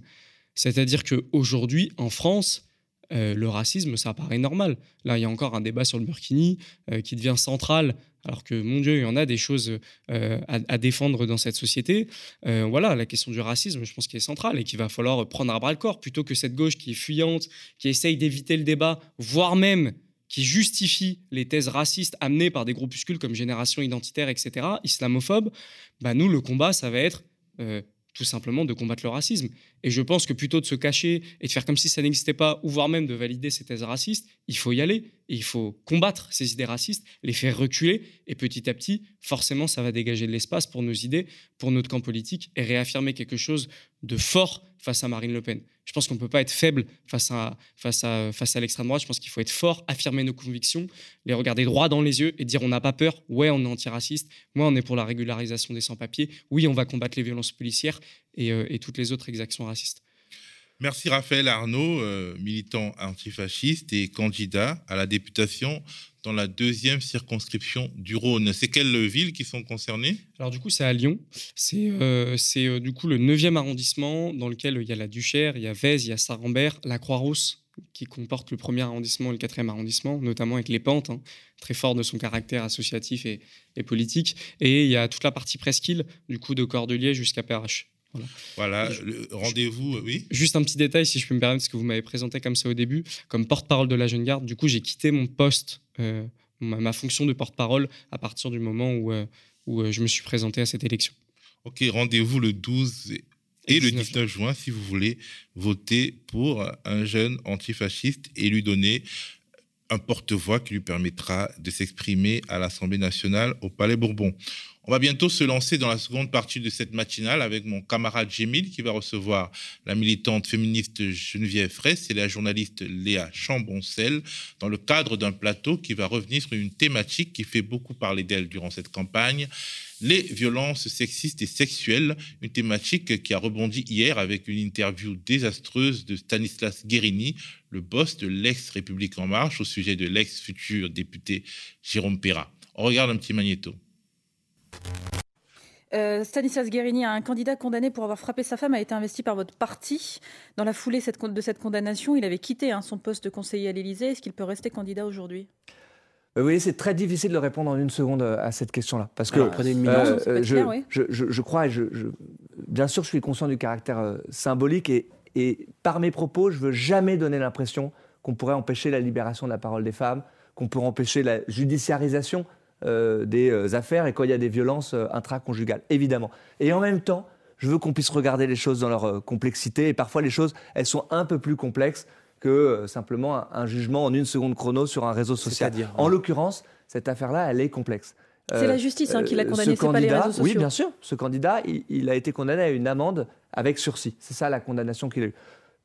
[SPEAKER 2] C'est-à-dire qu'aujourd'hui, en France, euh, le racisme, ça paraît normal. Là, il y a encore un débat sur le Burkini euh, qui devient central alors que, mon Dieu, il y en a des choses euh, à, défendre dans cette société. Euh, voilà, la question du racisme, je pense qu'elle est centrale et qu'il va falloir prendre à bras le corps, plutôt que cette gauche qui est fuyante, qui essaye d'éviter le débat, voire même qui justifie les thèses racistes amenées par des groupuscules comme Génération Identitaire, etc., islamophobes, bah nous, le combat, ça va être euh, tout simplement de combattre le racisme. Et je pense que plutôt de se cacher et de faire comme si ça n'existait pas, ou voire même de valider ces thèses racistes, il faut y aller. Et il faut combattre ces idées racistes, les faire reculer. Et petit à petit, forcément, ça va dégager de l'espace pour nos idées, pour notre camp politique, et réaffirmer quelque chose de fort face à Marine Le Pen. Je pense qu'on ne peut pas être faible face à, face à, face à l'extrême droite. Je pense qu'il faut être fort, affirmer nos convictions, les regarder droit dans les yeux et dire on n'a pas peur. Ouais, on est antiraciste. Moi, on est pour la régularisation des sans-papiers. Oui, on va combattre les violences policières et, euh, et toutes les autres exactions racistes.
[SPEAKER 1] Merci Raphaël Arnaud, euh, militant antifasciste et candidat à la députation dans la deuxième circonscription du Rhône. C'est quelles villes qui sont concernées?
[SPEAKER 2] Alors du coup, c'est à Lyon. C'est euh, euh, du coup le 9e arrondissement dans lequel il y a la Duchère, il y a Vèze, il y a Saint-Rambert, la Croix-Rousse qui comporte le premier arrondissement et le quatrième arrondissement, notamment avec les pentes, hein, très fort de son caractère associatif et, et, politique. Et il y a toute la partie presqu'île, du coup de Cordelier jusqu'à Perrache.
[SPEAKER 1] Voilà, rendez-vous, euh, oui.
[SPEAKER 2] Juste un petit détail, si je peux me permettre, parce que vous m'avez présenté comme ça au début, comme porte-parole de la jeune garde. Du coup, j'ai quitté mon poste, euh, ma, fonction de porte-parole, à partir du moment où, euh, où je me suis présenté à cette élection.
[SPEAKER 1] Ok, rendez-vous le 12 et, le 19 juin si vous voulez voter pour un jeune antifasciste et lui donner un porte-voix qui lui permettra de s'exprimer à l'Assemblée nationale au Palais Bourbon. On va bientôt se lancer dans la seconde partie de cette matinale avec mon camarade Jémil qui va recevoir la militante féministe Geneviève Fraisse et la journaliste Léa Chamboncel dans le cadre d'un plateau qui va revenir sur une thématique qui fait beaucoup parler d'elle durant cette campagne, les violences sexistes et sexuelles, une thématique qui a rebondi hier avec une interview désastreuse de Stanislas Guérini, le boss de l'ex-République en marche au sujet de l'ex-futur député Jérôme Perra. On regarde un petit magnéto.
[SPEAKER 3] Euh, Stanislas Guérini, un candidat condamné pour avoir frappé sa femme, a été investi par votre parti. Dans la foulée de cette condamnation, il avait quitté hein, son poste de conseiller à l'Élysée. Est-ce qu'il peut rester candidat aujourd'hui?
[SPEAKER 4] Euh, oui, c'est très difficile de répondre en une seconde euh, à cette question-là. Parce que je, crois, et bien sûr, je suis conscient du caractère symbolique et, et, par mes propos, je veux jamais donner l'impression qu'on pourrait empêcher la libération de la parole des femmes, qu'on pourrait empêcher la judiciarisation euh, des euh, affaires et quand il y a des violences euh, intraconjugales, évidemment. Et en même temps, je veux qu'on puisse regarder les choses dans leur complexité. Et parfois, les choses, elles sont un peu plus complexes que simplement un, jugement en une seconde chrono sur un réseau social. En l'occurrence, cette affaire-là, elle est complexe.
[SPEAKER 3] C'est la justice hein, qui l'a condamné, c'est pas les réseaux sociaux.
[SPEAKER 4] Oui, bien sûr. Ce candidat, il, a été condamné à une amende avec sursis. C'est ça la condamnation qu'il a eue.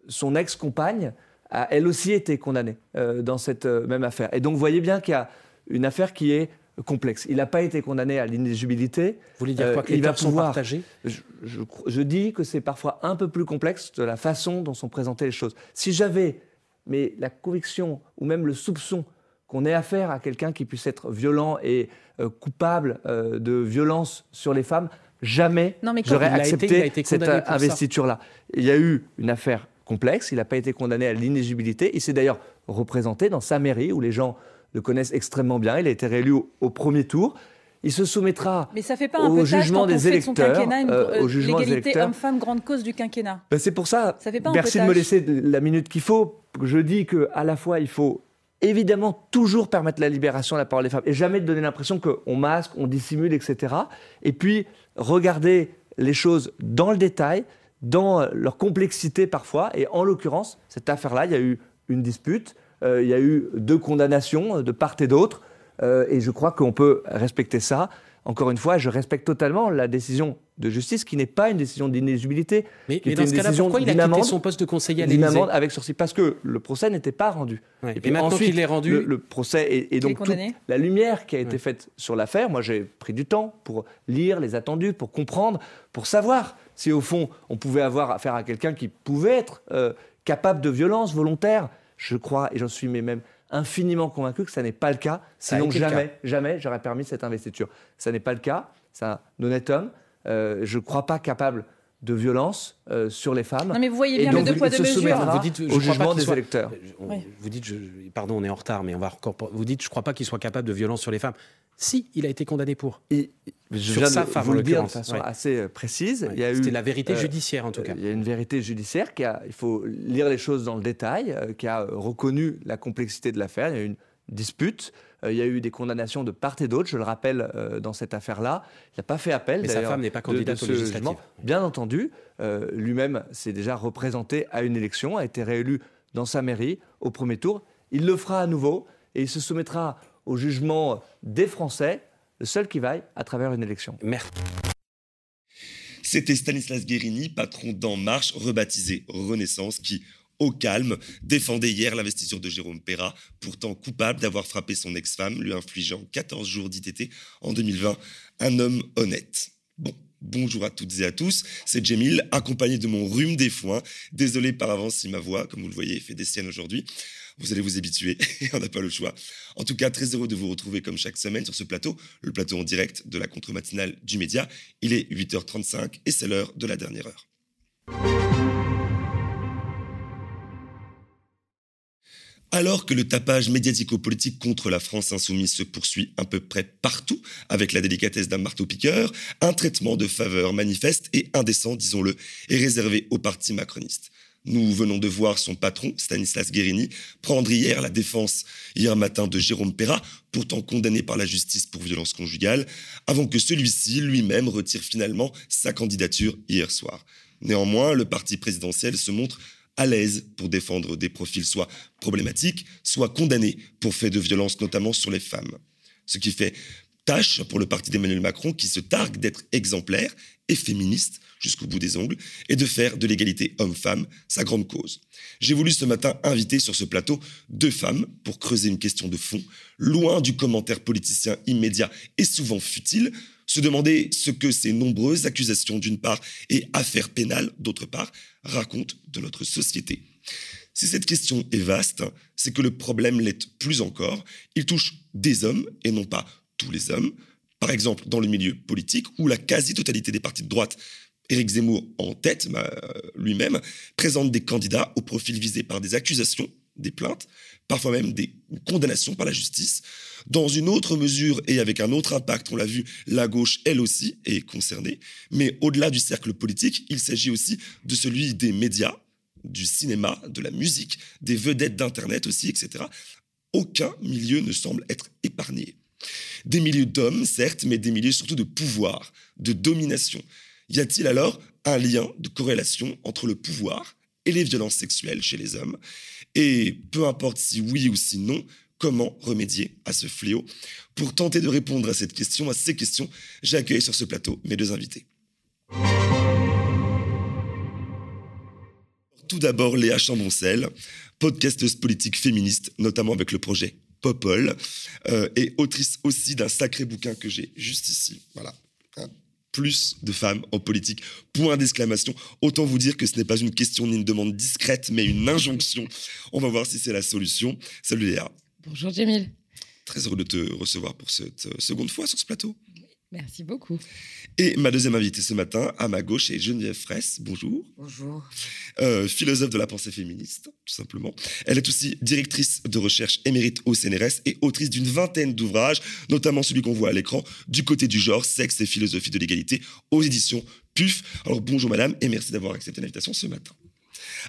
[SPEAKER 4] Son ex-compagne a elle aussi été condamnée dans cette même affaire. Et donc, vous voyez bien qu'il y a une affaire qui est complexe. Il n'a pas été condamné à l'inéligibilité.
[SPEAKER 5] Vous voulez dire quoi que les
[SPEAKER 4] il va
[SPEAKER 5] sont
[SPEAKER 4] pouvoir-
[SPEAKER 5] partagés
[SPEAKER 4] je, je- je dis que c'est parfois un peu plus complexe de la façon dont sont présentées les choses. Si j'avais mais la conviction ou même le soupçon qu'on ait affaire à quelqu'un qui puisse être violent et euh, coupable euh, de violence sur les femmes, jamais j'aurais accepté
[SPEAKER 5] été
[SPEAKER 4] cette investiture-là. Il y a eu une affaire complexe, il n'a pas été condamné à l'inéligibilité, il s'est d'ailleurs représenté dans sa mairie où les gens le connaissent extrêmement bien, il a été réélu au- au premier tour. Il se soumettra
[SPEAKER 3] Mais ça fait pas un
[SPEAKER 4] Au
[SPEAKER 3] peu tâche
[SPEAKER 4] jugement des
[SPEAKER 3] de
[SPEAKER 4] électeurs,
[SPEAKER 3] quinquennat une-
[SPEAKER 4] euh, au
[SPEAKER 3] euh,
[SPEAKER 4] jugement des
[SPEAKER 3] l'égalité
[SPEAKER 4] électeurs.
[SPEAKER 3] homme-femme, grande cause du quinquennat.
[SPEAKER 4] Ben, c'est pour ça.
[SPEAKER 3] Ça fait pas
[SPEAKER 4] Merci de me laisser de- la minute qu'il faut. Je dis que à la fois il faut évidemment toujours permettre la libération de la parole des femmes et jamais de donner l'impression qu'on masque, on dissimule, etc. Et puis regarder les choses dans le détail, dans euh, leur complexité parfois. Et en l'occurrence, cette affaire-là, il y a eu une dispute, euh, il y a eu deux condamnations euh, de part et d'autre. Euh, et je crois qu'on peut respecter ça. Encore une fois, je respecte totalement la décision de justice qui n'est pas une décision d'inéligibilité,
[SPEAKER 5] Mais, mais dans ce cas-là, pourquoi il a quitté son poste de conseiller à l'Élysée
[SPEAKER 4] avec sursis parce que le procès n'était pas rendu.
[SPEAKER 5] Ouais.
[SPEAKER 4] Et
[SPEAKER 5] Et,
[SPEAKER 4] puis
[SPEAKER 5] maintenant
[SPEAKER 4] ensuite,
[SPEAKER 5] qu'il est rendu,
[SPEAKER 4] Le, le procès et, et donc toute la lumière qui a été
[SPEAKER 5] Ouais.
[SPEAKER 4] faite sur l'affaire, moi j'ai pris du temps pour lire les attendus, pour comprendre, pour savoir si au fond on pouvait avoir affaire à quelqu'un qui pouvait être euh, capable de violence volontaire. Je crois et j'en suis même infiniment convaincu que ça n'est pas le cas. Sinon jamais, jamais j'aurais permis cette investiture. Ça n'est pas le cas. C'est un honnête homme. Euh, je ne crois pas capable de violence euh, sur les femmes.
[SPEAKER 3] Non, mais vous voyez bien
[SPEAKER 4] donc,
[SPEAKER 3] le deux poids, deux mesures.
[SPEAKER 5] Vous dites, je
[SPEAKER 4] au
[SPEAKER 5] crois pas
[SPEAKER 4] jugement
[SPEAKER 5] qu'il
[SPEAKER 4] des
[SPEAKER 5] soit-
[SPEAKER 4] électeurs.
[SPEAKER 5] On-
[SPEAKER 3] Oui.
[SPEAKER 5] Vous dites, je- pardon, on est en retard, mais on va encore. Vous dites, je crois pas qu'il soit capable de violence sur les femmes. Si, il a été condamné pour.
[SPEAKER 4] Je
[SPEAKER 5] Sur
[SPEAKER 4] viens
[SPEAKER 5] sa
[SPEAKER 4] de
[SPEAKER 5] femme,
[SPEAKER 4] vous le dire de façon
[SPEAKER 5] ouais.
[SPEAKER 4] assez euh, précise. Eu
[SPEAKER 5] C'était la vérité
[SPEAKER 4] euh,
[SPEAKER 5] judiciaire en tout cas.
[SPEAKER 4] Euh, Il y a une vérité judiciaire qui a, il faut lire les choses dans le détail, euh, qui a reconnu la complexité de l'affaire. Il y a eu une dispute, euh, il y a eu des condamnations de part et d'autre, je le rappelle, euh, dans cette affaire-là. Il n'a pas fait appel.
[SPEAKER 5] Mais sa femme n'est pas
[SPEAKER 4] de- de
[SPEAKER 5] candidate aux
[SPEAKER 4] ce jugement. Bien entendu, euh, lui-même s'est déjà représenté à une élection, a été réélu dans sa mairie au premier tour. Il le fera à nouveau et il se soumettra au jugement des Français, le seul qui vaille à travers une élection.
[SPEAKER 5] Merci.
[SPEAKER 6] C'était Stanislas Guérini, patron d'En Marche, rebaptisé Renaissance, qui, au calme, défendait hier l'investiture de Jérôme Perra, pourtant coupable d'avoir frappé son ex-femme, lui infligeant 14 jours d'ITT en 2020. Un homme honnête. Bon. Bonjour à toutes et à tous, c'est Jemil, accompagné de mon rhume des foins. Désolé par avance si ma voix, comme vous le voyez, fait des siennes aujourd'hui. Vous allez vous habituer, [laughs] on n'a pas le choix. En tout cas, très heureux de vous retrouver comme chaque semaine sur ce plateau, le plateau en direct de la contre-matinale du média. Il est 8h35 et c'est l'heure de la dernière heure. Alors que le tapage médiatico-politique contre la France insoumise se poursuit à peu près partout, avec la délicatesse d'un marteau-piqueur, un traitement de faveur manifeste et indécent, disons-le, est réservé au parti macroniste. Nous venons de voir son patron, Stanislas Guérini, prendre hier la défense, hier matin, de Jérôme Perra, pourtant condamné par la justice pour violence conjugale, avant que celui-ci lui-même retire finalement sa candidature hier soir. Néanmoins, le parti présidentiel se montre à l'aise pour défendre des profils soit problématiques, soit condamnés pour faits de violence, notamment sur les femmes. Ce qui fait tâche pour le parti d'Emmanuel Macron qui se targue d'être exemplaire et féministe jusqu'au bout des ongles et de faire de l'égalité homme-femme sa grande cause. J'ai voulu ce matin inviter sur ce plateau deux femmes pour creuser une question de fond, loin du commentaire politicien immédiat et souvent futile, se demander ce que ces nombreuses accusations d'une part et affaires pénales d'autre part racontent de notre société. Si cette question est vaste, c'est que le problème l'est plus encore. Il touche des hommes et non pas tous les hommes. Par exemple, dans le milieu politique, où la quasi-totalité des partis de droite, Éric Zemmour en tête bah, lui-même, présente des candidats au profil visé par des accusations, des plaintes, parfois même des condamnations par la justice. Dans une autre mesure et avec un autre impact, on l'a vu, la gauche, elle aussi, est concernée. Mais au-delà du cercle politique, il s'agit aussi de celui des médias, du cinéma, de la musique, des vedettes d'Internet aussi, etc. Aucun milieu ne semble être épargné. Des milieux d'hommes, certes, mais des milieux surtout de pouvoir, de domination. Y a-t-il alors un lien de corrélation entre le pouvoir et les violences sexuelles chez les hommes? Et peu importe si oui ou si non, comment remédier à ce fléau Pour tenter de répondre à cette question, à ces questions, j'accueille sur ce plateau mes deux invités. Tout d'abord, Léa Chamboncel, podcasteuse politique féministe, notamment avec le projet Popol, euh, et autrice aussi d'un sacré bouquin que j'ai juste ici. Voilà. Plus de femmes en politique. Point d'exclamation. Autant vous dire que ce n'est pas une question ni une demande discrète, mais une injonction. On va voir si c'est la solution. Salut Léa.
[SPEAKER 7] Bonjour Jamil.
[SPEAKER 6] Très heureux de te recevoir pour cette euh, seconde fois sur ce plateau.
[SPEAKER 7] Merci beaucoup.
[SPEAKER 6] Et ma deuxième invitée ce matin, à ma gauche, est Geneviève Fraisse. Bonjour.
[SPEAKER 8] Bonjour.
[SPEAKER 6] Euh, philosophe de la pensée féministe, tout simplement. Elle est aussi directrice de recherche émérite au CNRS et autrice d'une vingtaine d'ouvrages, notamment celui qu'on voit à l'écran, Du côté du genre, sexe et philosophie de l'égalité, aux éditions PUF. Alors bonjour madame et merci d'avoir accepté l'invitation ce matin.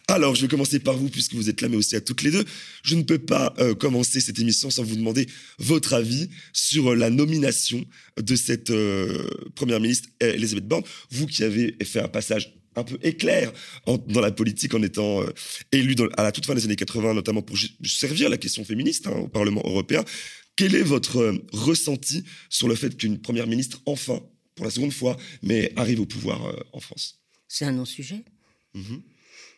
[SPEAKER 6] Alors, je vais commencer par vous, puisque vous êtes là, mais aussi à toutes les deux. Je ne peux pas euh, commencer cette émission sans vous demander votre avis sur euh, la nomination de cette euh, première ministre, Elisabeth Borne. Vous qui avez fait un passage un peu éclair dans la politique en étant élue à la toute fin des années 80, notamment pour servir la question féministe hein, au Parlement européen. Quel est votre ressenti sur le fait qu'une première ministre, enfin, pour la seconde fois, mais arrive au pouvoir en France?
[SPEAKER 8] C'est un non-sujet. Mmh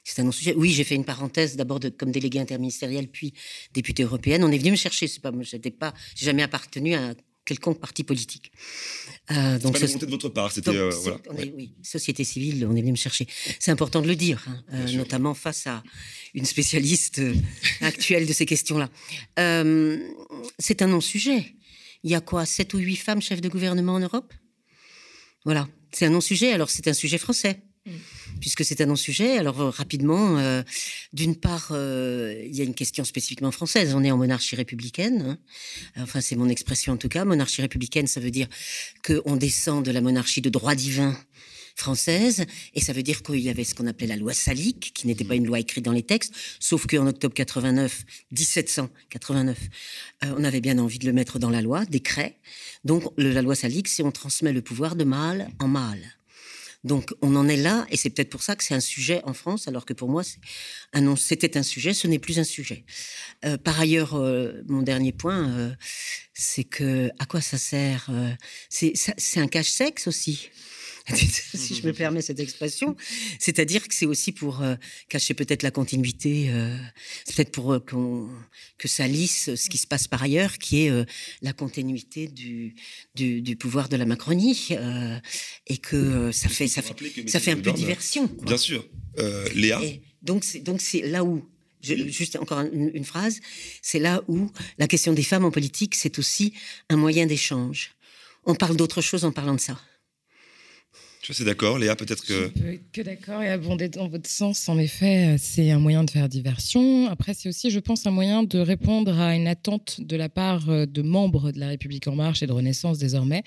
[SPEAKER 8] c'est un non-sujet. Oui, j'ai fait une parenthèse d'abord comme déléguée interministérielle, puis députée européenne. On est venu me chercher. C'est pas, j'étais pas, j'ai jamais appartenu à quelconque parti politique.
[SPEAKER 6] Euh, donc, c'est pas de votre part. C'était euh, voilà.
[SPEAKER 8] oui, société civile. On est venu me chercher. C'est important de le dire, hein, euh, notamment face à une spécialiste euh, actuelle de ces questions-là. c'est un non-sujet. Il y a quoi, sept ou huit femmes chefs de gouvernement en Europe? Voilà, c'est un non-sujet. Alors c'est un sujet français. Mm puisque c'est un non-sujet. Alors euh, rapidement, euh, d'une part, euh, il y a une question spécifiquement française. On est en monarchie républicaine. Hein. Enfin, c'est mon expression en tout cas. Monarchie républicaine, ça veut dire qu'on descend de la monarchie de droit divin française, et ça veut dire qu'il y avait ce qu'on appelait la loi salique, qui n'était pas une loi écrite dans les textes, sauf qu'en octobre 89, 1789, on avait bien envie de le mettre dans la loi, décret. Donc la loi salique, c'est on transmet le pouvoir de mâle en mâle. Donc on en est là, et c'est peut-être pour ça que c'est un sujet en France, alors que pour moi, c'était un, sujet, ce n'est plus un sujet. Euh, par ailleurs, euh, mon dernier point, euh, c'est que à quoi ça sert C'est un cache-sexe aussi. [laughs] si je me [laughs] permets cette expression. C'est-à-dire que c'est aussi pour euh, cacher peut-être la continuité, euh, c'est peut-être pour euh, que ça lisse ce qui se passe par ailleurs, qui est la continuité du, du, pouvoir de la Macronie, et que ça fait, ça fait, ça fait un peu diversion.
[SPEAKER 6] Bien sûr. Léa
[SPEAKER 8] Donc c'est là où juste encore une, phrase, c'est là où la question des femmes en politique, c'est aussi un moyen d'échange. On parle d'autre chose en parlant de ça.
[SPEAKER 6] Je suis d'accord, Léa, peut-être que...
[SPEAKER 7] Je peux que d'accord et abonder dans votre sens. En effet, c'est un moyen de faire diversion. Après, c'est aussi, je pense, un moyen de répondre à une attente de la part euh, de membres de la République En Marche et de Renaissance désormais.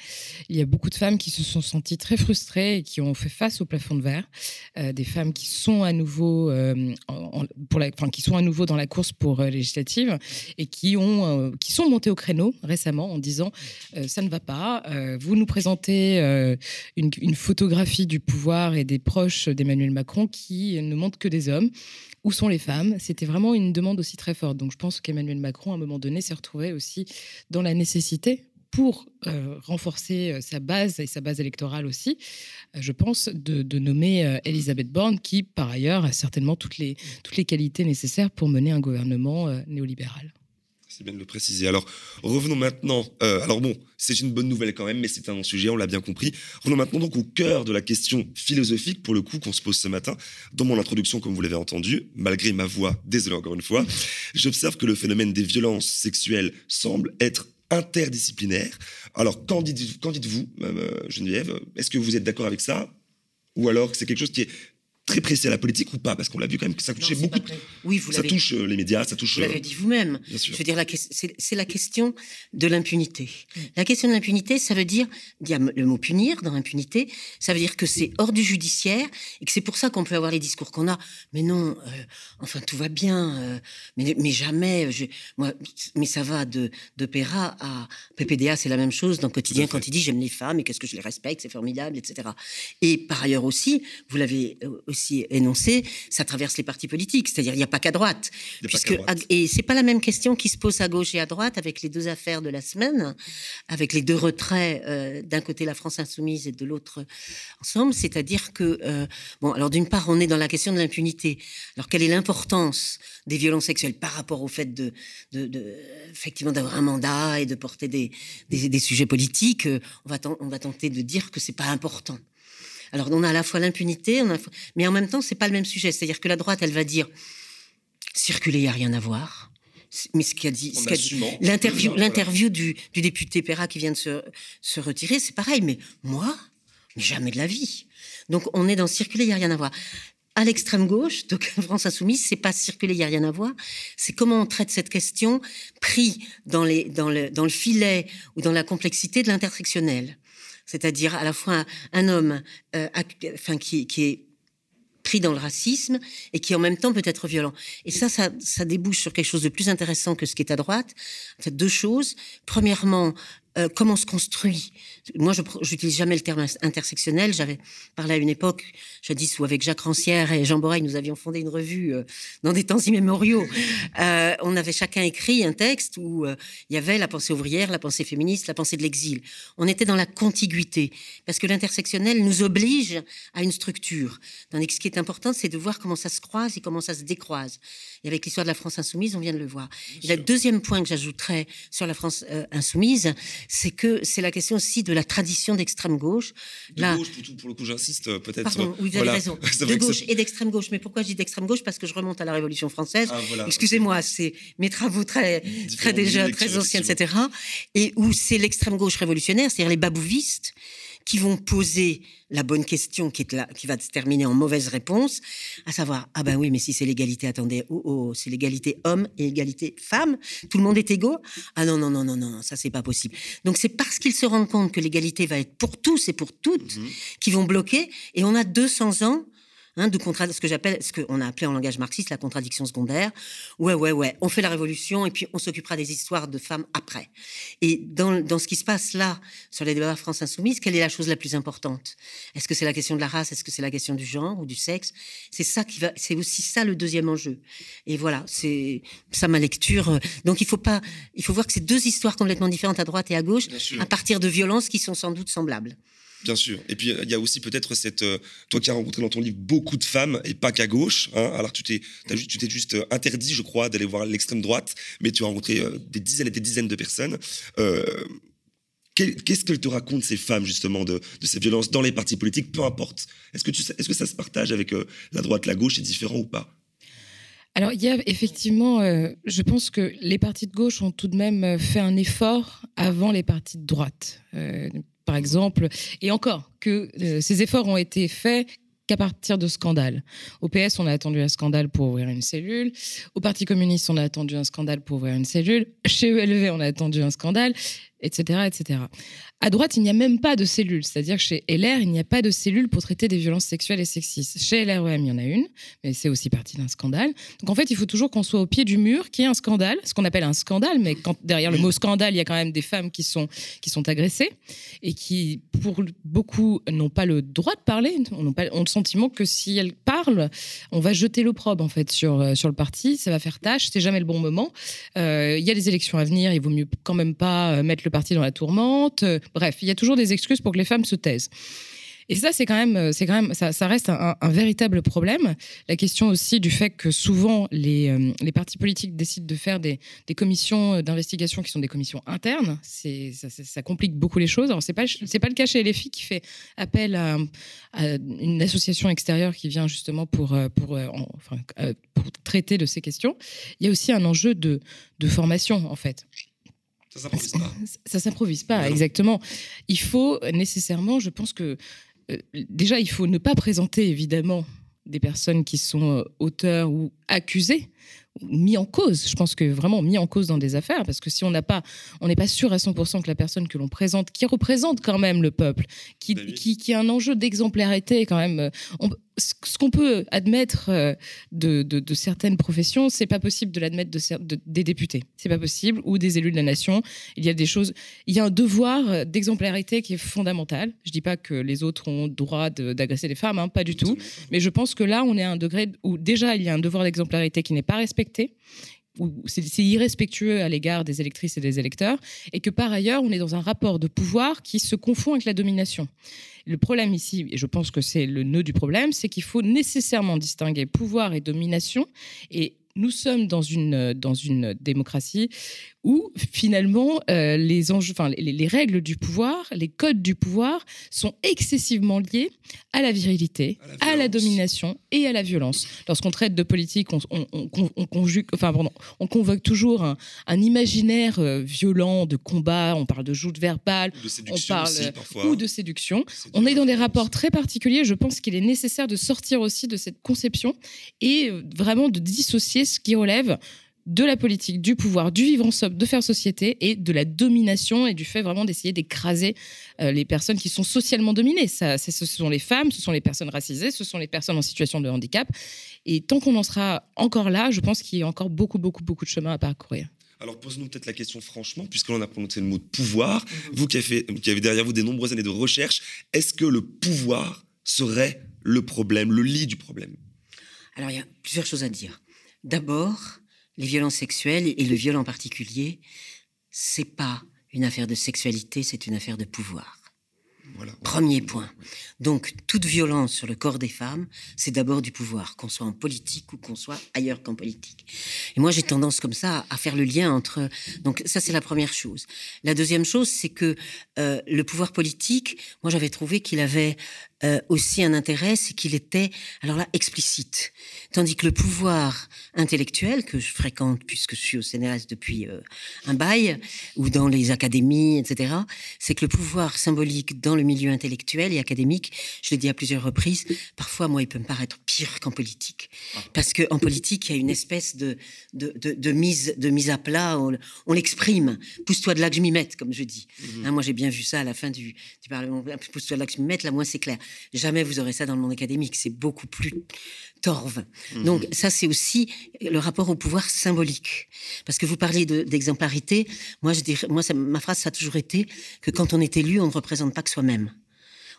[SPEAKER 7] Il y a beaucoup de femmes qui se sont senties très frustrées et qui ont fait face au plafond de verre. Euh, des femmes qui sont à nouveau, euh, pour la, enfin, qui sont à nouveau dans la course pour législative et qui, ont, qui sont montées au créneau récemment en disant ça ne va pas, vous nous présentez une, une photo du pouvoir et des proches d'Emmanuel Macron qui ne montrent que des hommes. Où sont les femmes? C'était vraiment une demande aussi très forte. Donc je pense qu'Emmanuel Macron, à un moment donné, s'est retrouvé aussi dans la nécessité pour euh, renforcer euh, sa base et sa base électorale aussi, euh, je pense, de, nommer Elisabeth Borne, qui, par ailleurs, a certainement toutes les, toutes les qualités nécessaires pour mener un gouvernement néolibéral.
[SPEAKER 6] C'est bien de le préciser. Alors, revenons maintenant. Euh, alors bon, c'est une bonne nouvelle quand même, mais c'est un sujet, on l'a bien compris. Revenons maintenant donc au cœur de la question philosophique, pour le coup, qu'on se pose ce matin. Dans mon introduction, comme vous l'avez entendu, malgré ma voix, désolé encore une fois, j'observe que le phénomène des violences sexuelles semble être interdisciplinaire. Alors, qu'en dites-vous, euh, Geneviève? Est-ce que vous êtes d'accord avec ça? Ou alors c'est quelque chose qui est très précis à la politique ou pas Parce qu'on l'a vu quand même que ça touchait beaucoup.
[SPEAKER 8] Oui, vous
[SPEAKER 6] ça touche euh, les médias, ça touche.
[SPEAKER 8] Vous l'avez euh, dit vous-même. Je veux dire, c'est la question de l'impunité. La question de l'impunité, ça veut dire, il y a le mot punir dans l'impunité, ça veut dire que c'est hors du judiciaire et que c'est pour ça qu'on peut avoir les discours qu'on a. Mais non, euh, enfin tout va bien, mais, mais jamais. Je, moi, mais ça va de de Péra à PPDA, c'est la même chose dans le quotidien quand il dit j'aime les femmes et qu'est-ce que je les respecte, c'est formidable, etc. Et par ailleurs aussi, vous l'avez aussi énoncé, ça traverse les partis politiques. C'est-à-dire, il n'y a pas qu'à droite.
[SPEAKER 6] A pas
[SPEAKER 8] Puisque,
[SPEAKER 6] qu'à droite.
[SPEAKER 8] et c'est pas la même question qui se pose à gauche et à droite avec les deux affaires de la semaine, avec les deux retraits, euh, d'un côté la France insoumise et de l'autre ensemble. C'est-à-dire que, euh, bon, alors d'une part, on est dans la question de l'impunité. Alors, quelle est l'importance des violences sexuelles par rapport au fait de, de, de- effectivement, d'avoir un mandat et de porter des, des, des sujets politiques euh, On va, on va tenter de dire que c'est pas important. Alors, on a à la fois l'impunité, mais en même temps, c'est pas le même sujet. C'est-à-dire que la droite, elle va dire circuler, il n'y a rien à voir. Mais ce qu'a dit, l'interview,
[SPEAKER 6] Voilà.
[SPEAKER 8] du, du député Perra qui vient de se, se retirer, c'est pareil. Mais moi, mais jamais de la vie. Donc, on est dans circuler, il n'y a rien à voir. À l'extrême gauche, donc [laughs] France Insoumise, c'est pas circuler, il n'y a rien à voir. C'est comment on traite cette question pris dans, les, dans, le, dans le filet ou dans la complexité de l'intersectionnel. C'est-à-dire à la fois un, homme euh, enfin, qui, qui est pris dans le racisme et qui en même temps peut être violent. Et ça, ça, ça débouche sur quelque chose de plus intéressant que ce qui est à droite. Deux choses. Premièrement, euh, comment se construit? Moi, je n'utilise jamais le terme intersectionnel. J'avais parlé à une époque, jadis, où avec Jacques Rancière et Jean Borel, nous avions fondé une revue euh, dans des temps immémoriaux. Euh, on avait chacun écrit un texte où il y avait la pensée ouvrière, la pensée féministe, la pensée de l'exil. On était dans la contiguïté, parce que l'intersectionnel nous oblige à une structure. Tandis que ce qui est important, c'est de voir comment ça se croise et comment ça se décroise. Et avec l'histoire de la France insoumise, on vient de le voir. Et le deuxième point que j'ajouterais sur la France insoumise, c'est que c'est la question aussi de la tradition d'extrême gauche.
[SPEAKER 6] De
[SPEAKER 8] Là,
[SPEAKER 6] gauche, pour, tout- pour le coup, j'insiste euh, peut-être.
[SPEAKER 8] Pardon, oui, vous avez raison. [laughs] De gauche et d'extrême gauche. Mais pourquoi je dis d'extrême gauche? Parce que je remonte à la Révolution française.
[SPEAKER 6] Ah, voilà.
[SPEAKER 8] Excusez-moi, c'est mes travaux très, très déjà très anciens, etc. Et où c'est l'extrême gauche révolutionnaire, c'est-à-dire les babouvistes, qui vont poser la bonne question qui, est là, qui va se terminer en mauvaise réponse, à savoir ah ben oui, mais si c'est l'égalité, attendez, oh, oh, c'est l'égalité homme et égalité femme, tout le monde est égaux? Ah non non non non non, ça c'est pas possible. Donc c'est parce qu'ils se rendent compte que l'égalité va être pour tous et pour toutes
[SPEAKER 6] Mhm.
[SPEAKER 8] qui vont bloquer. Et on a 200 ans hein, de contra- ce que j'appelle, ce qu'on a appelé en langage marxiste la contradiction secondaire. Ouais, ouais, ouais, on fait la révolution et puis on s'occupera des histoires de femmes après. Et dans, dans ce qui se passe là, sur les débats France Insoumise, quelle est la chose la plus importante? Est-ce que c'est la question de la race? Est-ce que c'est la question du genre ou du sexe? C'est ça qui va, c'est aussi ça le deuxième enjeu. Et voilà, c'est ça ma lecture. Donc il faut pas, il faut voir que c'est deux histoires complètement différentes à droite et à gauche, à partir de violences qui sont sans doute semblables.
[SPEAKER 6] Bien sûr. Et puis, il y a aussi peut-être cette. euh, toi qui as rencontré dans ton livre beaucoup de femmes, et pas qu'à gauche, hein, alors tu t'es tu t'es juste euh, interdit, je crois, d'aller voir l'extrême droite, mais tu as rencontré euh, des dizaines et des dizaines de personnes. Qu'est-ce qu'elles te racontent, ces femmes, justement, de, de ces violences dans les partis politiques, peu importe Est-ce que, tu est-ce que ça se partage avec la droite, la gauche, c'est différent ou pas?
[SPEAKER 7] Alors, il y a effectivement, euh, je pense que les partis de gauche ont tout de même euh, fait un effort avant les partis de droite. Euh, par exemple, et encore, que ces efforts ont été faits qu'à partir de scandales. Au PS, on a attendu un scandale pour ouvrir une cellule. Au Parti communiste, on a attendu un scandale pour ouvrir une cellule. Chez ELV, on a attendu un scandale, etc., etc. À droite, il n'y a même pas de cellule. C'est-à-dire que chez LR, il n'y a pas de cellule pour traiter des violences sexuelles et sexistes. Chez LREM, il y en a une, mais c'est aussi partie d'un scandale. Donc en fait, il faut toujours qu'on soit au pied du mur, qu'il y ait un scandale, ce qu'on appelle un scandale, mais quand derrière le mot scandale, il y a quand même des femmes qui sont, qui sont agressées et qui, pour beaucoup, n'ont pas le droit de parler, ont, pas, ont le sentiment que si elles parlent, on va jeter l'opprobre en fait sur, euh, sur le parti, ça va faire tâche, c'est jamais le bon moment. Euh, Il y a les élections à venir, il vaut mieux quand même pas euh, mettre le parti dans la tourmente. Bref, il y a toujours des excuses pour que les femmes se taisent. Et ça, c'est quand même, euh, c'est quand même, ça, reste un, véritable problème. La question aussi du fait que souvent les, euh, les partis politiques décident de faire des, des commissions euh, d'investigation qui sont des commissions internes, ça, complique beaucoup les choses. Alors c'est pas, c'est pas le cas chez les filles qui fait appel à, une association extérieure qui vient justement pour, pour, pour traiter de ces questions. Il y a aussi un enjeu de, de formation en fait.
[SPEAKER 6] Ça s'improvise pas.
[SPEAKER 7] Ça s'improvise pas,
[SPEAKER 6] Non.
[SPEAKER 7] exactement. Il faut nécessairement, je pense que euh, déjà, il faut ne pas présenter évidemment des personnes qui sont euh, auteurs ou accusés mis en cause. Je pense que vraiment mis en cause dans des affaires, parce que si on n'a pas, on n'est pas sûr à 100% que la personne que l'on présente, qui représente quand même le peuple, qui,
[SPEAKER 6] oui.
[SPEAKER 7] qui, qui a un enjeu d'exemplarité quand même, euh, on- ce qu'on peut admettre euh, de, certaines professions, c'est pas possible de l'admettre de, des députés. C'est pas possible ou des élus de la nation. Il y a des choses, il y a un devoir euh, d'exemplarité qui est fondamental. Je dis pas que les autres ont droit d'agresser les femmes, hein, pas du tout. Mais je pense que là, on est à un degré où déjà il y a un devoir d'exemplarité qui n'est pas respecté, c'est irrespectueux à l'égard des électrices et des électeurs, et que par ailleurs, on est dans un rapport de pouvoir qui se confond avec la domination. Le problème ici, et je pense que c'est le nœud du problème, c'est qu'il faut nécessairement distinguer pouvoir et domination. Et nous sommes dans une, euh, dans une démocratie où finalement euh, les, enjeux, enfin, les, les règles du pouvoir, les codes du pouvoir sont excessivement liés à la virilité,
[SPEAKER 6] À la
[SPEAKER 7] à la
[SPEAKER 6] violence.
[SPEAKER 7] domination et à la violence. Lorsqu'on traite de politique, on, on- on- on conjugue, enfin, pardon, on convoque toujours un, un imaginaire euh, violent de combat. On parle de joute verbale
[SPEAKER 6] de séduction
[SPEAKER 7] parle,
[SPEAKER 6] aussi, parfois.
[SPEAKER 7] ou de séduction. On est dans des rapports très particuliers. Je pense qu'il est nécessaire de sortir aussi de cette conception et vraiment de dissocier ce qui relève de la politique, du pouvoir, du vivre ensemble, de faire société et de la domination et du fait vraiment d'essayer d'écraser euh, les personnes qui sont socialement dominées. Ça, ce sont les femmes, ce sont les personnes racisées, ce sont les personnes en situation de handicap. Et tant qu'on en sera encore là, je pense qu'il y a encore beaucoup, beaucoup, beaucoup de chemin à parcourir.
[SPEAKER 6] Alors posons-nous peut-être la question franchement, puisque l'on a prononcé le mot de pouvoir. Vous qui avez, fait- qui avez derrière vous des nombreuses années de recherche, est-ce que le pouvoir serait le problème, le lit du problème?
[SPEAKER 8] Alors, il y a plusieurs choses à dire. D'abord, les violences sexuelles, et le viol en particulier, c'est pas une affaire de sexualité, c'est une affaire de pouvoir.
[SPEAKER 6] Voilà.
[SPEAKER 8] Premier point. Donc, toute violence sur le corps des femmes, c'est d'abord du pouvoir, qu'on soit en politique ou qu'on soit ailleurs qu'en politique. Et moi, j'ai tendance comme ça à faire le lien entre. Donc, ça, c'est la première chose. La deuxième chose, c'est que euh, le pouvoir politique, moi, j'avais trouvé qu'il avait euh, aussi un intérêt, c'est qu'il était, alors là, explicite. Tandis que le pouvoir intellectuel, que je fréquente puisque je suis au CNRS depuis euh, un bail, ou dans les académies, etc., c'est que le pouvoir symbolique dans le milieu intellectuel et académique, je l'ai dit à plusieurs reprises, parfois, moi, il peut me paraître pire qu'en politique. Parce qu'en politique, il y a une espèce de, de, de, de mise, de mise à plat, on, on l'exprime. Pousse-toi de là que je m'y mette, comme je dis. Hein, moi, j'ai bien vu ça à la fin du, du Parlement. Pousse-toi de là que je m'y mette, là, moi, c'est clair. Jamais vous aurez ça dans le monde académique. C'est beaucoup plus torve. Donc, ça, c'est aussi le rapport au pouvoir symbolique. Parce que vous parliez de- d'exemplarité. Moi, je dirais, moi, ça- ma phrase, ça a toujours été que quand on est élu, on ne représente pas que soi-même.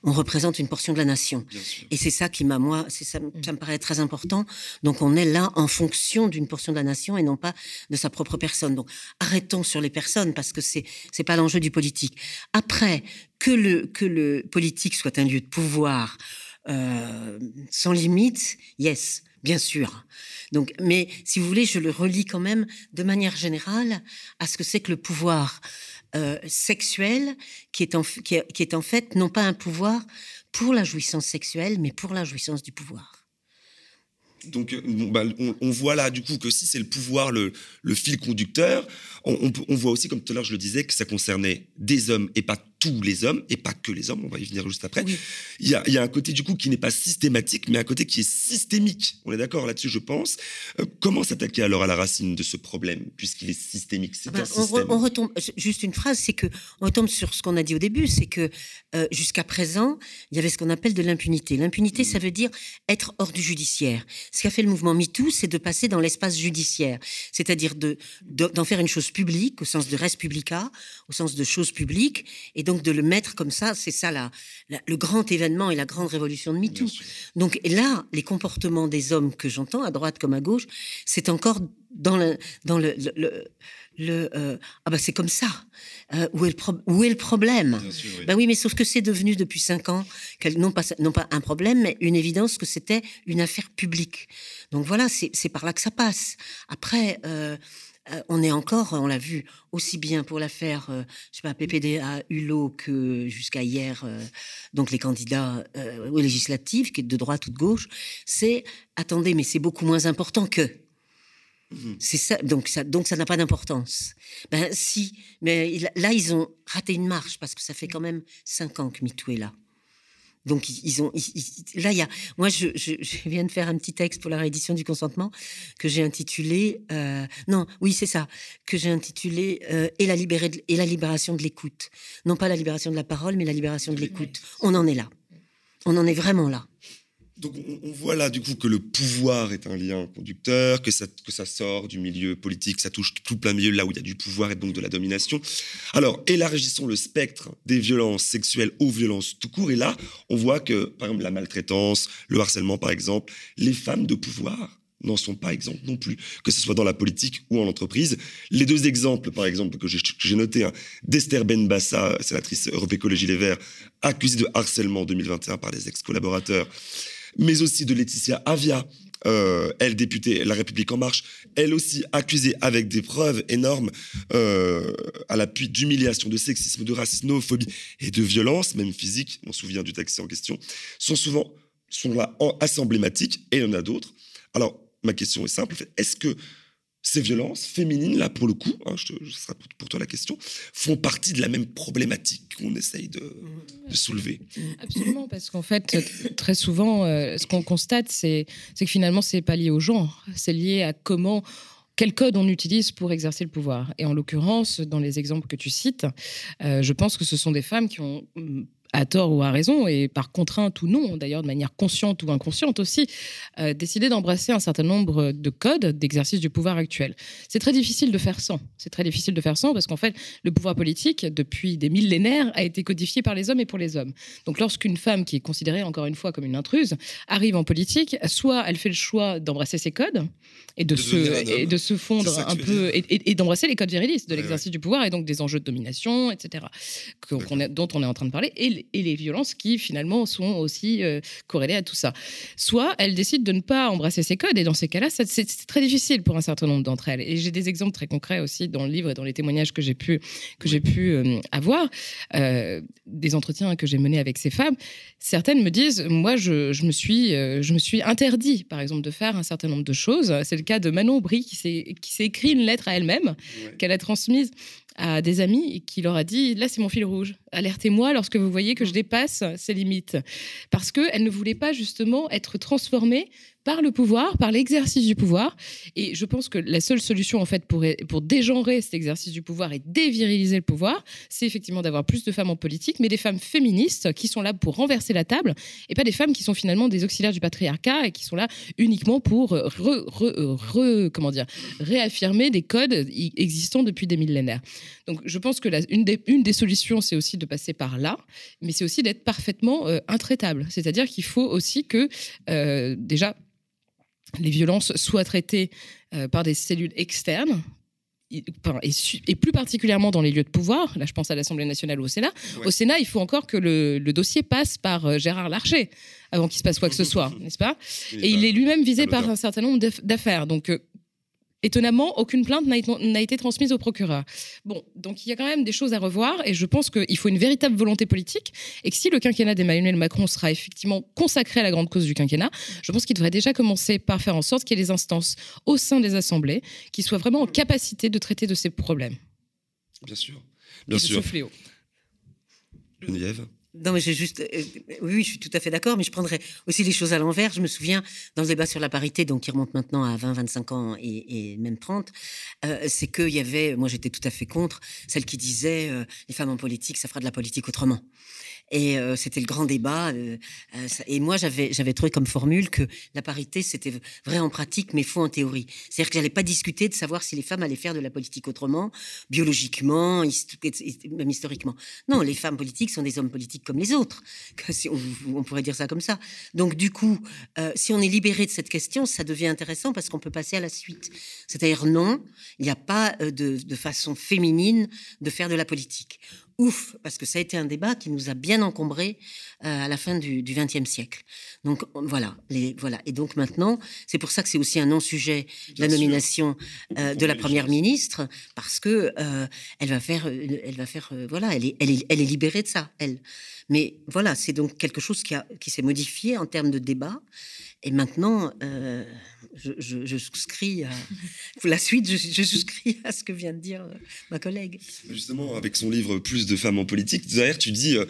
[SPEAKER 8] On représente une portion de la nation. Et c'est ça qui m'a, moi, c'est ça, ça me paraît très important. Donc, on est là en fonction d'une portion de la nation et non pas de sa propre personne. Donc, arrêtons sur les personnes parce que c'est, c'est pas l'enjeu du politique. Après, que le, que le politique soit un lieu de pouvoir, euh, sans limite, yes, bien sûr. Donc, mais si vous voulez, je le relie quand même de manière générale à ce que c'est que le pouvoir euh, sexuel, qui est, en, qui, qui est en fait non pas un pouvoir pour la jouissance sexuelle, mais pour la jouissance du pouvoir.
[SPEAKER 6] Donc, euh, bon, bah, on, on voit là, du coup, que si c'est le pouvoir, le, le fil conducteur, on, on peut- on voit aussi, comme tout à l'heure je le disais, que ça concernait des hommes et pas tous les hommes, et pas que les hommes, on va y venir juste après.
[SPEAKER 8] Oui.
[SPEAKER 6] Il y a, il y a un côté, du coup, qui n'est pas systématique, mais un côté qui est systémique. On est d'accord là-dessus, je pense. Euh, comment s'attaquer alors à la racine de ce problème, puisqu'il est systémique? C'est
[SPEAKER 8] Ah ben,
[SPEAKER 6] un
[SPEAKER 8] on, re- on retombe juste une phrase, c'est que on retombe sur ce qu'on a dit au début, c'est que euh, jusqu'à présent, il y avait ce qu'on appelle de l'impunité. L'impunité, ça veut dire être hors du judiciaire. Ce qu'a fait le mouvement MeToo, c'est de passer dans l'espace judiciaire, c'est-à-dire de de- d'en faire une chose publique au sens de res publica, au sens de chose publique, et donc de le mettre comme ça. C'est ça la, la- le grand événement et la grande révolution de MeToo. Donc là, les comportements des hommes que j'entends à droite comme à gauche, c'est encore dans le dans le, le, le- le, euh, ah bah c'est comme ça. Euh, où, est le pro- où est le problème?
[SPEAKER 6] Sûr, oui.
[SPEAKER 8] Ben oui, mais sauf que c'est devenu depuis cinq ans, non pas, non pas un problème, mais une évidence que c'était une affaire publique. Donc voilà, c'est par là que ça passe. Après, euh, on est encore, on l'a vu, aussi bien pour l'affaire, euh, je sais pas, PPD à Hulot que jusqu'à hier, euh, donc les candidats euh, aux législatives, qui est de droite ou de gauche, c'est, attendez, mais c'est beaucoup moins important que.
[SPEAKER 6] Mhm.
[SPEAKER 8] C'est ça, donc ça, donc ça n'a pas d'importance. Ben si, mais là ils ont raté une marche parce que ça fait quand même cinq ans que MeToo est là. Donc ils ont là il y a moi je, je, [laughs] viens de faire un petit texte pour la réédition du consentement que j'ai intitulé euh, non oui c'est ça que j'ai intitulé euh, et la libérée et la libération de l'écoute. Non pas la libération de la parole mais la libération de l'écoute. On en est là. On en est vraiment là
[SPEAKER 6] donc on, voit là du coup que le pouvoir est un lien conducteur, que ça, que ça sort du milieu politique, ça touche tout plein milieu là où il y a du pouvoir et donc de la domination. Alors élargissons le spectre des violences sexuelles aux violences tout court et là on voit que par exemple la maltraitance, le harcèlement par exemple, les femmes de pouvoir n'en sont pas exemptes non plus, que ce soit dans la politique ou en entreprise. Les deux exemples, par exemple, que j'ai notés, hein, d'Esther Benbassa, sénatrice Europe Écologie Les Verts, accusée de harcèlement en 2021 par des ex-collaborateurs, mais aussi de Laetitia Avia, euh, elle députée La République en marche, elle aussi accusée avec des preuves énormes euh, à l'appui d'humiliation, de sexisme, de racisme, et de violence, même physique, on se souvient du taxi en question, sont souvent sont là assez emblématiques et il y en a d'autres. Alors, ma question est simple, est-ce que ces violences féminines, là pour le coup, hein, je ce sera pour toi la question, font partie de la même problématique qu'on essaye de, soulever.
[SPEAKER 7] Absolument, parce qu'en fait, très souvent, euh, ce qu'on constate, c'est que finalement, c'est pas lié au genre, c'est lié à comment quel code on utilise pour exercer le pouvoir. Et en l'occurrence, dans les exemples que tu cites, euh, je pense que ce sont des femmes qui ont à tort ou à raison, et par contrainte ou non, d'ailleurs de manière consciente ou inconsciente aussi, euh, décider d'embrasser un certain nombre de codes d'exercice du pouvoir actuel. C'est très difficile de faire sans. C'est très difficile de faire sans parce qu'en fait, le pouvoir politique, depuis des millénaires, a été codifié par les hommes et pour les hommes. Donc lorsqu'une femme qui est considérée encore une fois comme une intruse arrive en politique, soit elle fait le choix d'embrasser ses codes et de, se, et de se fondre un peu et, d'embrasser les codes virilistes de l'exercice du pouvoir et donc des enjeux de domination, etc., dont on est en train de parler, et et les violences qui finalement sont aussi euh, corrélées à tout ça. Soit elles décident de ne pas embrasser ces codes et dans ces cas-là, c'est très difficile pour un certain nombre d'entre elles. Et j'ai des exemples très concrets aussi dans le livre et dans les témoignages que j'ai pu, que j'ai pu euh, avoir, euh, des entretiens que j'ai menés avec ces femmes. Certaines me disent, moi, je, je me suis, je me suis interdit, par exemple, de faire un certain nombre de choses. C'est le cas de Manon Aubry qui s'est écrit une lettre à elle-même qu'elle a transmise à des amis qui leur a dit là c'est mon fil rouge. Alertez-moi lorsque vous voyez que je dépasse ces limites. Parce qu'elle ne voulait pas justement être transformée par le pouvoir, par l'exercice du pouvoir. Et je pense que la seule solution, en fait, pour, pour dégenrer cet exercice du pouvoir et déviriliser le pouvoir, c'est effectivement d'avoir plus de femmes en politique, mais des femmes féministes qui sont là pour renverser la table et pas des femmes qui sont finalement des auxiliaires du patriarcat et qui sont là uniquement pour re, comment dire, réaffirmer des codes existants depuis des millénaires. Donc, je pense que la, une, des, solutions, c'est aussi de passer par là, mais c'est aussi d'être parfaitement euh, intraitable. C'est-à-dire qu'il faut aussi que, euh, déjà, les violences soient traitées euh, par des cellules externes, et, plus particulièrement dans les lieux de pouvoir, là je pense à l'Assemblée nationale ou au Sénat, au Sénat il faut encore que le, dossier passe par euh, Gérard Larcher avant qu'il se passe quoi que ce soit, [laughs] n'est-ce pas? Et il est lui-même visé par un certain nombre d'affaires. Donc euh, Étonnamment, aucune plainte n'a été transmise au procureur. Bon, donc il y a quand même des choses à revoir et je pense qu'il faut une véritable volonté politique et que si le quinquennat d'Emmanuel Macron sera effectivement consacré à la grande cause du quinquennat, je pense qu'il devrait déjà commencer par faire en sorte qu'il y ait des instances au sein des assemblées qui soient vraiment en capacité de traiter de ces problèmes.
[SPEAKER 6] Bien sûr. Bien sûr. Ce
[SPEAKER 8] fléau.
[SPEAKER 6] Geneviève?
[SPEAKER 8] Non, mais j'ai juste. Euh, oui, je suis tout à fait d'accord, mais je prendrais aussi les choses à l'envers. Je me souviens, dans le débat sur la parité, donc qui remonte maintenant à 20, 25 ans et, même 30, euh, c'est qu'il y avait. Moi, j'étais tout à fait contre celle qui disait euh, les femmes en politique, ça fera de la politique autrement. Et euh, c'était le grand débat. Et moi, j'avais, j'avais trouvé comme formule que la parité, c'était vrai en pratique, mais faux en théorie. C'est-à-dire que j'allais pas discuter de savoir si les femmes allaient faire de la politique autrement, biologiquement, même historiquement. Non, les femmes politiques sont des hommes politiques comme les autres. [laughs] On, on pourrait dire ça comme ça. Donc, du coup, si on est libéré de cette question, ça devient intéressant parce qu'on peut passer à la suite. C'est-à-dire, non, il n'y a pas de, de façon féminine de faire de la politique ouf, parce que ça a été un débat qui nous a bien encombré euh, à la fin du XXe siècle. Donc voilà, les, voilà. Et donc maintenant, c'est pour ça que c'est aussi un non-sujet la nomination euh, de la première ministre, parce que euh, elle va faire, elle va faire, voilà, elle est, elle est, elle est libérée de ça, elle. Mais voilà, c'est donc quelque chose qui, a, qui s'est modifié en termes de débat Et maintenant, euh, je, souscris à [laughs] pour la suite, je, souscris à ce que vient de dire euh, ma collègue.
[SPEAKER 6] Justement, avec son livre Plus de femmes en politique, d'ailleurs, tu dis euh,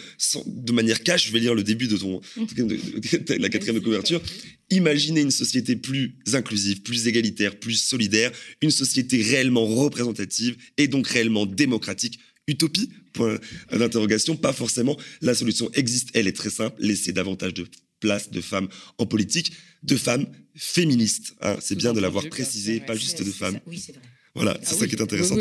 [SPEAKER 6] de manière cash, je vais lire le début de ton [laughs] de, la quatrième couverture. Imaginez une société plus inclusive, plus égalitaire, plus solidaire, une société réellement représentative et donc réellement démocratique. Utopie? Point d'interrogation. Pas forcément. La solution existe. Elle est très simple. Laisser davantage de place de femmes en politique, de femmes féministes. Hein. C'est bien de l'avoir précisé, pas juste de femmes.
[SPEAKER 8] Oui, c'est vrai.
[SPEAKER 6] Voilà, c'est ah ça qui est intéressant.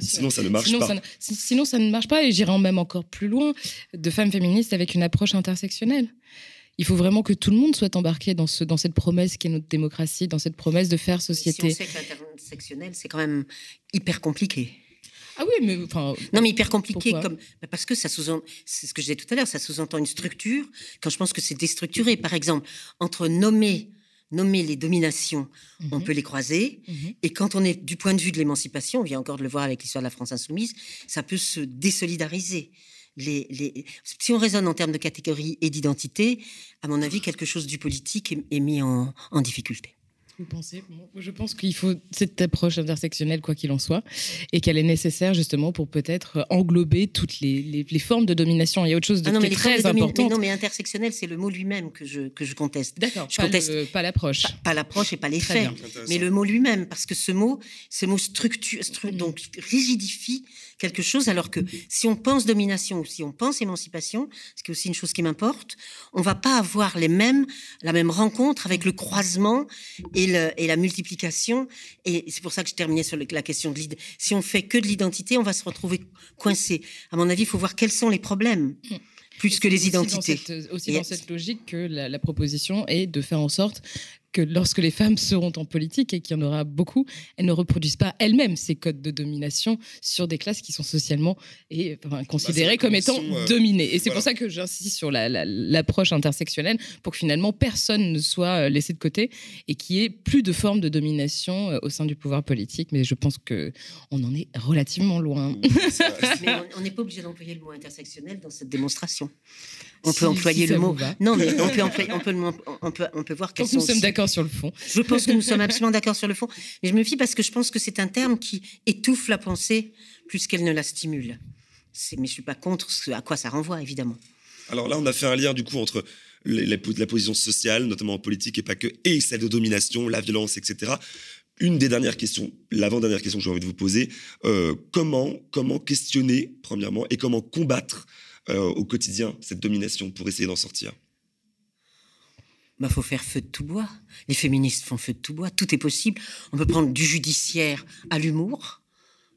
[SPEAKER 6] sinon, ça ne marche pas.
[SPEAKER 7] sinon, ça ne marche pas, et j'irai même encore plus loin, de femmes féministes avec une approche intersectionnelle. Il faut vraiment que tout le monde soit embarqué dans, ce, dans cette promesse qui est notre démocratie, dans cette promesse de faire société.
[SPEAKER 8] Si on sait que l'intersectionnel, c'est quand même hyper compliqué.
[SPEAKER 7] Ah oui, mais enfin.
[SPEAKER 8] Non, mais hyper compliqué, comme bah, parce que ça sous-entend, c'est ce que je disais tout à l'heure, ça sous-entend une structure. Quand je pense que c'est déstructuré, par exemple, entre nommer nommer les dominations, on mhm. peut les croiser. Mhm. Et quand on est du point de vue de l'émancipation, on vient encore de le voir avec l'histoire de la France insoumise, ça peut se désolidariser. Les, les... Si on raisonne en termes de catégorie et d'identité, à mon avis, quelque chose du politique est, mis en difficulté.
[SPEAKER 7] Vous pensez Je pense qu'il faut cette approche intersectionnelle, quoi qu'il en soit, et qu'elle est nécessaire justement pour peut-être englober toutes les, les, formes de domination. Il y a autre chose de
[SPEAKER 8] ah
[SPEAKER 7] très important.
[SPEAKER 8] Non, mais intersectionnel, c'est le mot lui-même que je, que je conteste.
[SPEAKER 7] D'accord,
[SPEAKER 8] je
[SPEAKER 7] pas, conteste, pas l'approche.
[SPEAKER 8] Pas, l'approche et pas les faits, mais le mot lui-même, parce que ce mot, ce mot structure, mm. donc rigidifie quelque chose, alors que si on pense domination ou si on pense émancipation, ce qui est aussi une chose qui m'importe, on va pas avoir les mêmes, la même rencontre avec le croisement et et, la multiplication. Et c'est pour ça que je terminais sur la question de l'identité. Si on fait que de l'identité, on va se retrouver coincé. À mon avis, il faut voir quels sont les problèmes. Mm. plus que les identités.
[SPEAKER 7] Aussi dans cette, logique que la, proposition est de faire en sorte que lorsque les femmes seront en politique, et qu'il y en aura beaucoup, elles ne reproduisent pas elles-mêmes ces codes de domination sur des classes qui sont socialement et, considérées bah, comme étant euh, dominées. Et c'est pour ça que j'insiste sur l'approche intersectionnelle, pour que finalement personne ne soit euh, laissé de côté et qu'il y ait plus de formes de domination euh, au sein du pouvoir politique. Mais je pense qu'on en est relativement loin. [laughs]
[SPEAKER 8] Mais on n'est pas obligé d'employer le mot intersectionnel dans cette démonstration. On peut employer le mot. Non, mais on peut, [laughs] employer, on, peut, on, peut, on peut voir quels
[SPEAKER 7] sont. Nous sommes d'accord sur le fond.
[SPEAKER 8] Je pense que nous sommes absolument d'accord sur le fond. Mais je me fie parce que je pense que c'est un terme qui étouffe la pensée plus qu'elle ne la stimule. Mais je ne suis pas contre ce à quoi ça renvoie, évidemment.
[SPEAKER 6] Alors là, on a fait un lien du coup entre la, position sociale, notamment en politique, et pas que, et celle de domination, la violence, etc. Une des dernières questions, l'avant-dernière question que j'ai envie de vous poser, euh, comment, comment questionner, premièrement, et comment combattre euh, au quotidien cette domination pour essayer d'en sortir?
[SPEAKER 8] Bah, faut faire feu de tout bois. Les féministes font feu de tout bois. Tout est possible. On peut prendre du judiciaire à l'humour.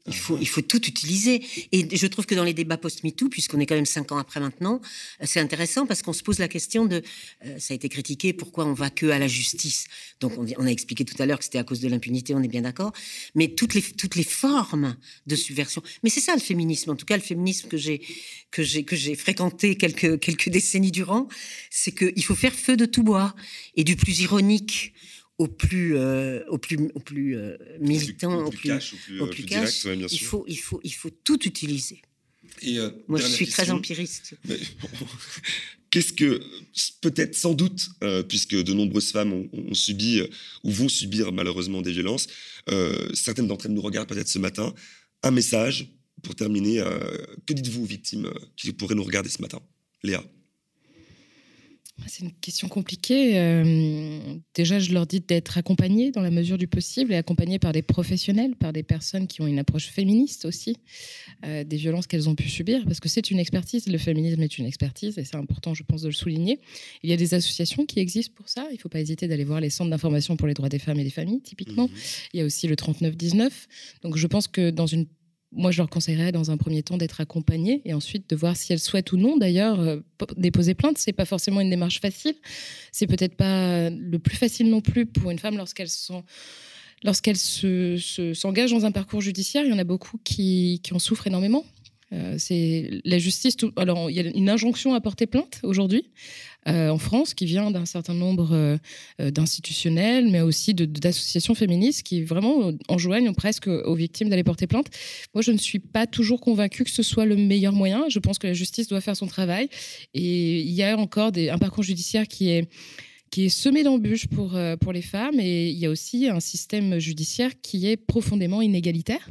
[SPEAKER 8] Il faut, tout utiliser. Et je trouve que dans les débats post-MeToo, puisqu'on est quand même cinq ans après maintenant, euh, c'est intéressant parce qu'on se pose la question de, euh, ça a été critiqué, pourquoi on va que à la justice? Donc on, a expliqué tout à l'heure que c'était à cause de l'impunité, on est bien d'accord. Mais toutes les, toutes les formes de subversion. Mais c'est ça le féminisme. En tout cas, le féminisme que j'ai fréquenté quelques, quelques décennies durant, c'est qu'il faut faire feu de tout bois et du plus ironique au plus, euh, au plus, au plus euh, militant, au plus, au plus, cash, il, faut, il, faut, il faut tout utiliser. Et, euh, Moi, je suis très empiriste. [laughs]
[SPEAKER 6] Qu'est-ce que, peut-être sans doute, puisque de nombreuses femmes ont, subi ou vont subir malheureusement des violences, certaines d'entre elles nous regardent peut-être ce matin, un message pour terminer. que dites-vous aux victimes qui pourraient nous regarder ce matin? Léa
[SPEAKER 7] c'est une question compliquée. Euh, déjà, je leur dis d'être accompagnés dans la mesure du possible et accompagnés par des professionnels, par des personnes qui ont une approche féministe aussi, euh, des violences qu'elles ont pu subir, parce que c'est une expertise. Le féminisme est une expertise et c'est important, je pense, de le souligner. Il y a des associations qui existent pour ça. Il ne faut pas hésiter d'aller voir les centres d'information pour les droits des femmes et des familles, typiquement. Mmh. Il y a aussi le 3919. Donc, je pense que dans une moi, je leur conseillerais dans un premier temps d'être accompagnées et ensuite de voir si elles souhaitent ou non, d'ailleurs, euh, déposer plainte. C'est pas forcément une démarche facile. C'est peut-être pas le plus facile non plus pour une femme lorsqu'elle sont lorsqu'elle s'engage se, dans un parcours judiciaire. Il y en a beaucoup qui, qui en souffrent énormément. Euh, c'est la justice. alors, il y a une injonction à porter plainte aujourd'hui. Euh, en France qui vient d'un certain nombre euh, d'institutionnels, mais aussi d'associations féministes qui vraiment enjoignent presque aux victimes d'aller porter plainte. Moi, je ne suis pas toujours convaincue que ce soit le meilleur moyen. Je pense que la justice doit faire son travail. Et il y a encore un parcours judiciaire qui est semé d'embûches pour, les femmes. Et il y a aussi un système judiciaire qui est profondément inégalitaire.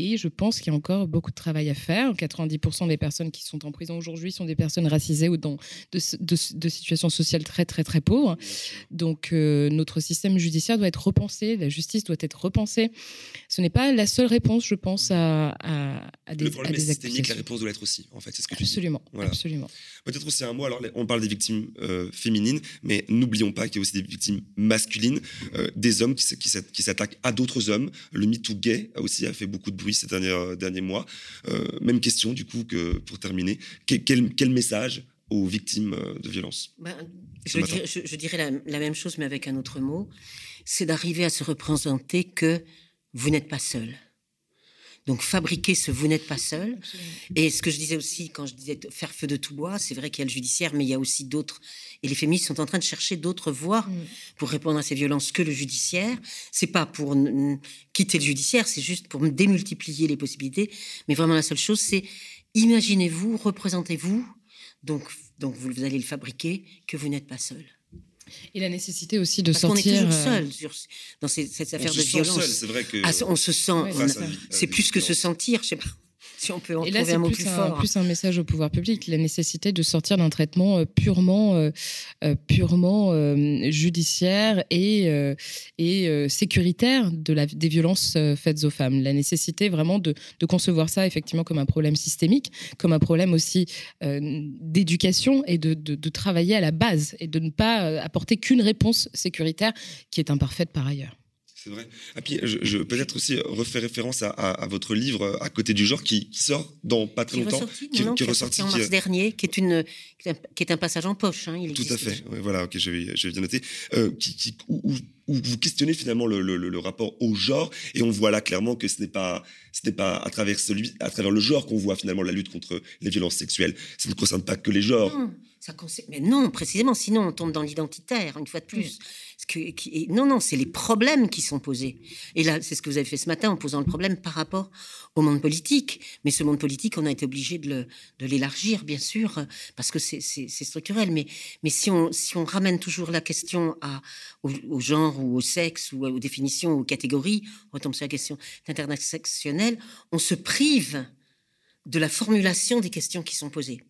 [SPEAKER 7] Et je pense qu'il y a encore beaucoup de travail à faire. 90% des personnes qui sont en prison aujourd'hui sont des personnes racisées ou dans de, situations sociales très, très, très pauvres. Donc, euh, notre système judiciaire doit être repensé, la justice doit être repensée. Ce n'est pas la seule réponse, je pense, à, à, des
[SPEAKER 6] Le problème est systémique, la réponse doit l'être aussi, en fait. C'est ce que
[SPEAKER 7] absolument, absolument.
[SPEAKER 6] Peut-être aussi un mot, alors on parle des victimes euh, féminines, mais n'oublions pas qu'il y a aussi des victimes masculines, euh, des hommes qui, qui s'attaquent à d'autres hommes. Le MeToo gay aussi a fait beaucoup de bruit ces derniers, euh, derniers mois. Euh, même question, du coup, que pour terminer. Quel, quel, message aux victimes euh, de violences
[SPEAKER 8] ben, je, dirais, la, la, même chose, mais avec un autre mot. C'est d'arriver à se représenter que vous n'êtes pas seul. Donc fabriquer ce vous n'êtes pas seul. Et ce que je disais aussi quand je disais faire feu de tout bois, c'est vrai qu'il y a le judiciaire, mais il y a aussi d'autres. Et les féministes sont en train de chercher d'autres voies mm. pour répondre à ces violences que le judiciaire. C'est pas pour quitter le judiciaire, c'est juste pour démultiplier les possibilités. Mais vraiment la seule chose, c'est imaginez-vous, représentez-vous. Donc, donc vous allez le fabriquer que vous n'êtes pas seul.
[SPEAKER 7] Et la nécessité aussi de
[SPEAKER 8] Parce
[SPEAKER 7] sortir.
[SPEAKER 8] On est toujours euh, seul sur, dans cette affaire de violence.
[SPEAKER 6] C'est vrai que.
[SPEAKER 8] Ah, on se sent. c'est plus que se sentir, je sais pas si on peut en
[SPEAKER 7] et là, c'est plus, un, plus un message au pouvoir public, la nécessité de sortir d'un traitement euh, purement, euh, euh, purement judiciaire et, et sécuritaire de la, des violences faites aux femmes. La nécessité vraiment de, de, concevoir ça effectivement comme un problème systémique, comme un problème aussi d'éducation et de, de, de, travailler à la base et de ne pas apporter qu'une réponse sécuritaire qui est imparfaite par ailleurs.
[SPEAKER 6] C'est vrai. Et ah, puis, je, je peut-être aussi refaire référence à, à, votre livre euh, À côté du genre qui, sort dans pas très longtemps.
[SPEAKER 8] Qui, qui, qui est ressorti en mars dernier, qui est, une, qui est un passage en poche. Hein, il
[SPEAKER 6] Tout à fait. voilà, ok, je vais, je vais bien noter. Euh, qui, où, où, vous questionnez finalement le, rapport au genre et on voit là clairement que ce n'est pas, ce pas à travers, celui, à travers le genre qu'on voit finalement la lutte contre les violences sexuelles. Ça ne concerne pas que les genres.
[SPEAKER 8] Ça Mais non, précisément, sinon on tombe dans l'identitaire, une fois de plus. Que, qui... Non, non, c'est les problèmes qui sont posés. Et là, c'est ce que vous avez fait ce matin en posant le problème par rapport au monde politique. Mais ce monde politique, on a été obligé de l'élargir, bien sûr, parce que c'est structurel. Mais, mais si, on, si on ramène toujours la question à, au, genre ou au sexe ou aux définitions aux catégories, on retombe sur la question intersectionnelle, on se prive de la formulation des questions qui sont posées.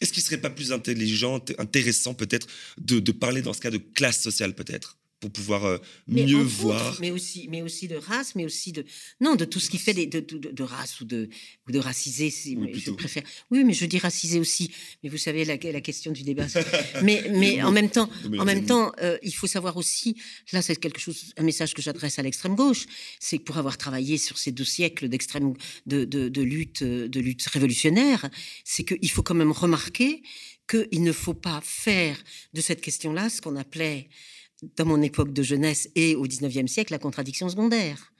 [SPEAKER 6] Est-ce qu'il serait pas plus intelligent, intéressant peut-être de parler dans ce cas de classe sociale peut-être? Pour pouvoir euh, mieux voir.
[SPEAKER 8] mais aussi, mais aussi de race, mais aussi de non de tout ce qui fait des, de, de, race ou de ou de racisé. je préfère. Oui, mais je dis racisé aussi. Mais vous savez la, la question du débat. [laughs] mais mais en même temps, en même temps, euh, il faut savoir aussi. Là, c'est quelque chose, un message que j'adresse à l'extrême gauche. C'est que pour avoir travaillé sur ces deux siècles d'extrême de, de, de lutte de lutte révolutionnaire, c'est qu'il faut quand même remarquer qu'il ne faut pas faire de cette question-là ce qu'on appelait dans mon époque de jeunesse et au 19e siècle, la contradiction secondaire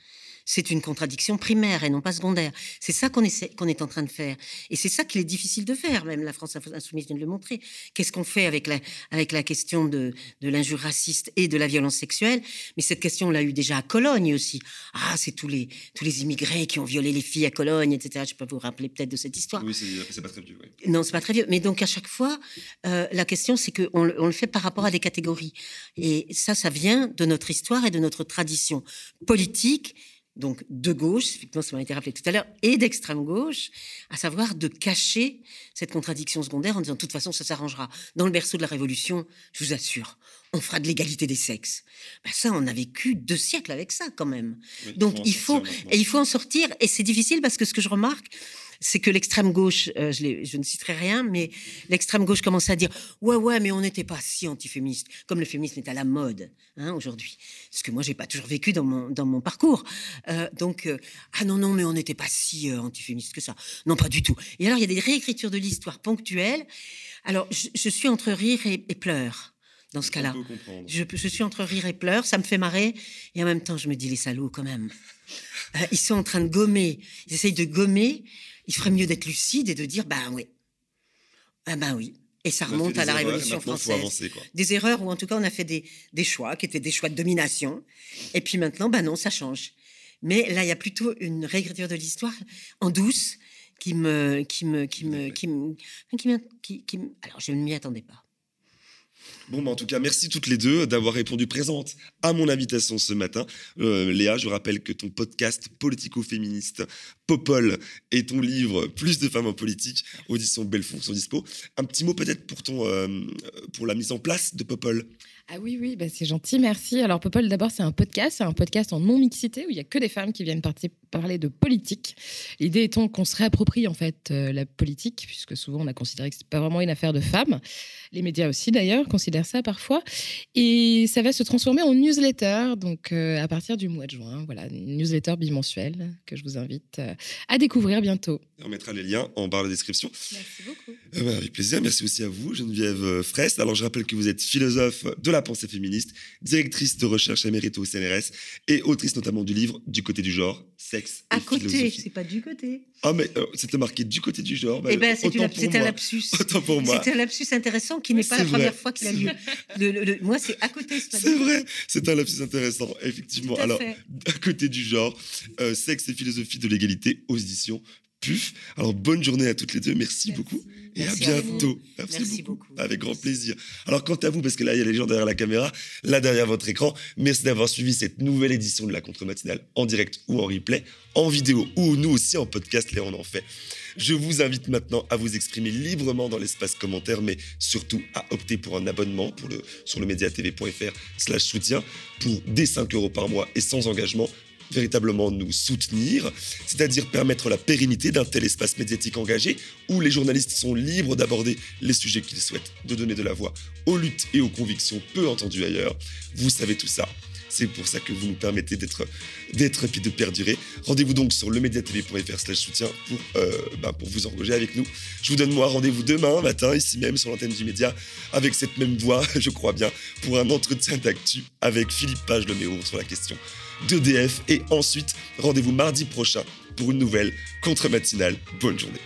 [SPEAKER 8] c'est une contradiction primaire et non pas secondaire. C'est ça qu'on est, qu'on est en train de faire. Et c'est ça qu'il est difficile de faire. Même la France Insoumise vient de le montrer. Qu'est-ce qu'on fait avec la, avec la question de, de l'injure raciste et de la violence sexuelle? Mais cette question, on l'a eu déjà à Cologne aussi. Ah, c'est tous les, tous les immigrés qui ont violé les filles à Cologne, etc. Je peux vous rappeler peut-être de cette histoire.
[SPEAKER 6] Oui, c'est pas très vieux.
[SPEAKER 8] Non, c'est pas très vieux. Mais donc, à chaque fois, euh, la question, c'est qu'on on le fait par rapport à des catégories. Et ça, ça vient de notre histoire et de notre tradition politique donc de gauche, effectivement, ça m'a été rappelé tout à l'heure, et d'extrême gauche, à savoir de cacher cette contradiction secondaire en disant de toute façon ça s'arrangera. Dans le berceau de la Révolution, je vous assure, on fera de l'égalité des sexes. Ben ça, on a vécu deux siècles avec ça quand même. Donc il faut et il faut en sortir. Et c'est difficile parce que ce que je remarque, c'est que l'extrême gauche, euh, je, je, ne citerai rien, mais l'extrême gauche commence à dire ouais ouais, mais on n'était pas si antiféministe, comme le féminisme est à la mode hein, aujourd'hui. Ce que moi j'ai pas toujours vécu dans mon dans mon parcours. Euh, donc euh, ah non non, mais on n'était pas si antiféministe que ça. Non pas du tout. Et alors il y a des réécritures de l'histoire ponctuelles. Alors je, suis entre rire et, pleurs dans ce cas-là. Je, je, suis entre rire et pleurs, ça me fait marrer, et en même temps, je me dis, les salauds, quand même. ils sont en train de gommer, ils essayent de gommer il ferait mieux d'être lucide et de dire, ben oui. Ah ben oui. Et ça remonte à la Révolution française. Des erreurs où en tout cas on a fait des, des, choix qui étaient des choix de domination. Et puis maintenant, ben non, ça change. Mais là, il y a plutôt une réécriture de l'histoire en douce qui me, qui me, qui me, qui me, qui me, qui, qui alors je ne m'y attendais pas.
[SPEAKER 6] Bon, bah, en tout cas, merci toutes les deux d'avoir répondu présente à mon invitation ce matin. Euh, Léa, je rappelle que ton podcast politico-féministe Popol et ton livre Plus de femmes en politique, audition Belfond, sont dispo. Un petit mot peut-être pour, euh, pour la mise en place de Popol.
[SPEAKER 7] Ah oui, oui, bah c'est gentil, merci. Alors Popol, d'abord, c'est un podcast, c'est un podcast en non-mixité où il n'y a que des femmes qui viennent parler de politique. L'idée étant qu'on se réapproprie en fait euh, la politique, puisque souvent on a considéré que ce pas vraiment une affaire de femmes. Les médias aussi d'ailleurs considèrent ça parfois. Et ça va se transformer en newsletter, donc euh, à partir du mois de juin. Voilà, une newsletter bimensuelle que je vous invite euh, à découvrir bientôt.
[SPEAKER 6] On mettra les liens en barre de description.
[SPEAKER 7] Merci beaucoup.
[SPEAKER 6] bah, avec plaisir, merci aussi à vous, Geneviève Fraisse. Alors je rappelle que vous êtes philosophe de la pensée féministe, directrice de recherche émérite au CNRS et autrice notamment du livre Du côté du genre, sexe
[SPEAKER 8] À
[SPEAKER 6] et
[SPEAKER 8] côté,
[SPEAKER 6] philosophie.
[SPEAKER 8] c'est pas du côté.
[SPEAKER 6] Ah mais euh, c'était marqué du côté du genre. bah,
[SPEAKER 8] Eh ben, c'est
[SPEAKER 6] pour
[SPEAKER 8] c'est un lapsus. [laughs]
[SPEAKER 6] Autant pour moi.
[SPEAKER 8] C'est un lapsus intéressant qui n'est pas la première fois qu'il a lieu. Le- le- le- moi, c'est à côté.
[SPEAKER 6] C'est vrai, c'est un lapsus intéressant, effectivement.
[SPEAKER 8] À
[SPEAKER 6] Alors,
[SPEAKER 8] fait. [laughs]
[SPEAKER 6] à côté du genre, euh, sexe et philosophie de l'égalité aux éditions PUF. Alors, bonne journée à toutes les deux, merci, beaucoup. Et
[SPEAKER 8] Merci
[SPEAKER 6] à bientôt.
[SPEAKER 8] Merci beaucoup.
[SPEAKER 6] Avec grand plaisir. Alors, quant à vous, parce que là, il y a les gens derrière la caméra, là, derrière votre écran, merci d'avoir suivi cette nouvelle édition de la contre-matinale en direct ou en replay, en vidéo ou nous aussi en podcast, là, on en fait. Je vous invite maintenant à vous exprimer librement dans l'espace commentaire, mais surtout à opter pour un abonnement pour le, sur le mediatv.fr slash soutien pour dès 5 euros par mois et sans engagement véritablement nous soutenir, c'est-à-dire permettre la pérennité d'un tel espace médiatique engagé où les journalistes sont libres d'aborder les sujets qu'ils souhaitent, de donner de la voix aux luttes et aux convictions peu entendues ailleurs. Vous savez tout ça. C'est pour ça que vous nous permettez d'être, et de perdurer. Rendez-vous donc sur lemediatv.fr slash soutien pour, euh, bah, pour vous engager avec nous. Je vous donne moi rendez-vous demain matin, ici même sur l'antenne du média, avec cette même voix, [laughs] je crois bien, pour un entretien d'actu avec Philippe Page de Méour sur la question d'EDF. Et ensuite, rendez-vous mardi prochain pour une nouvelle contre-matinale. Bonne journée.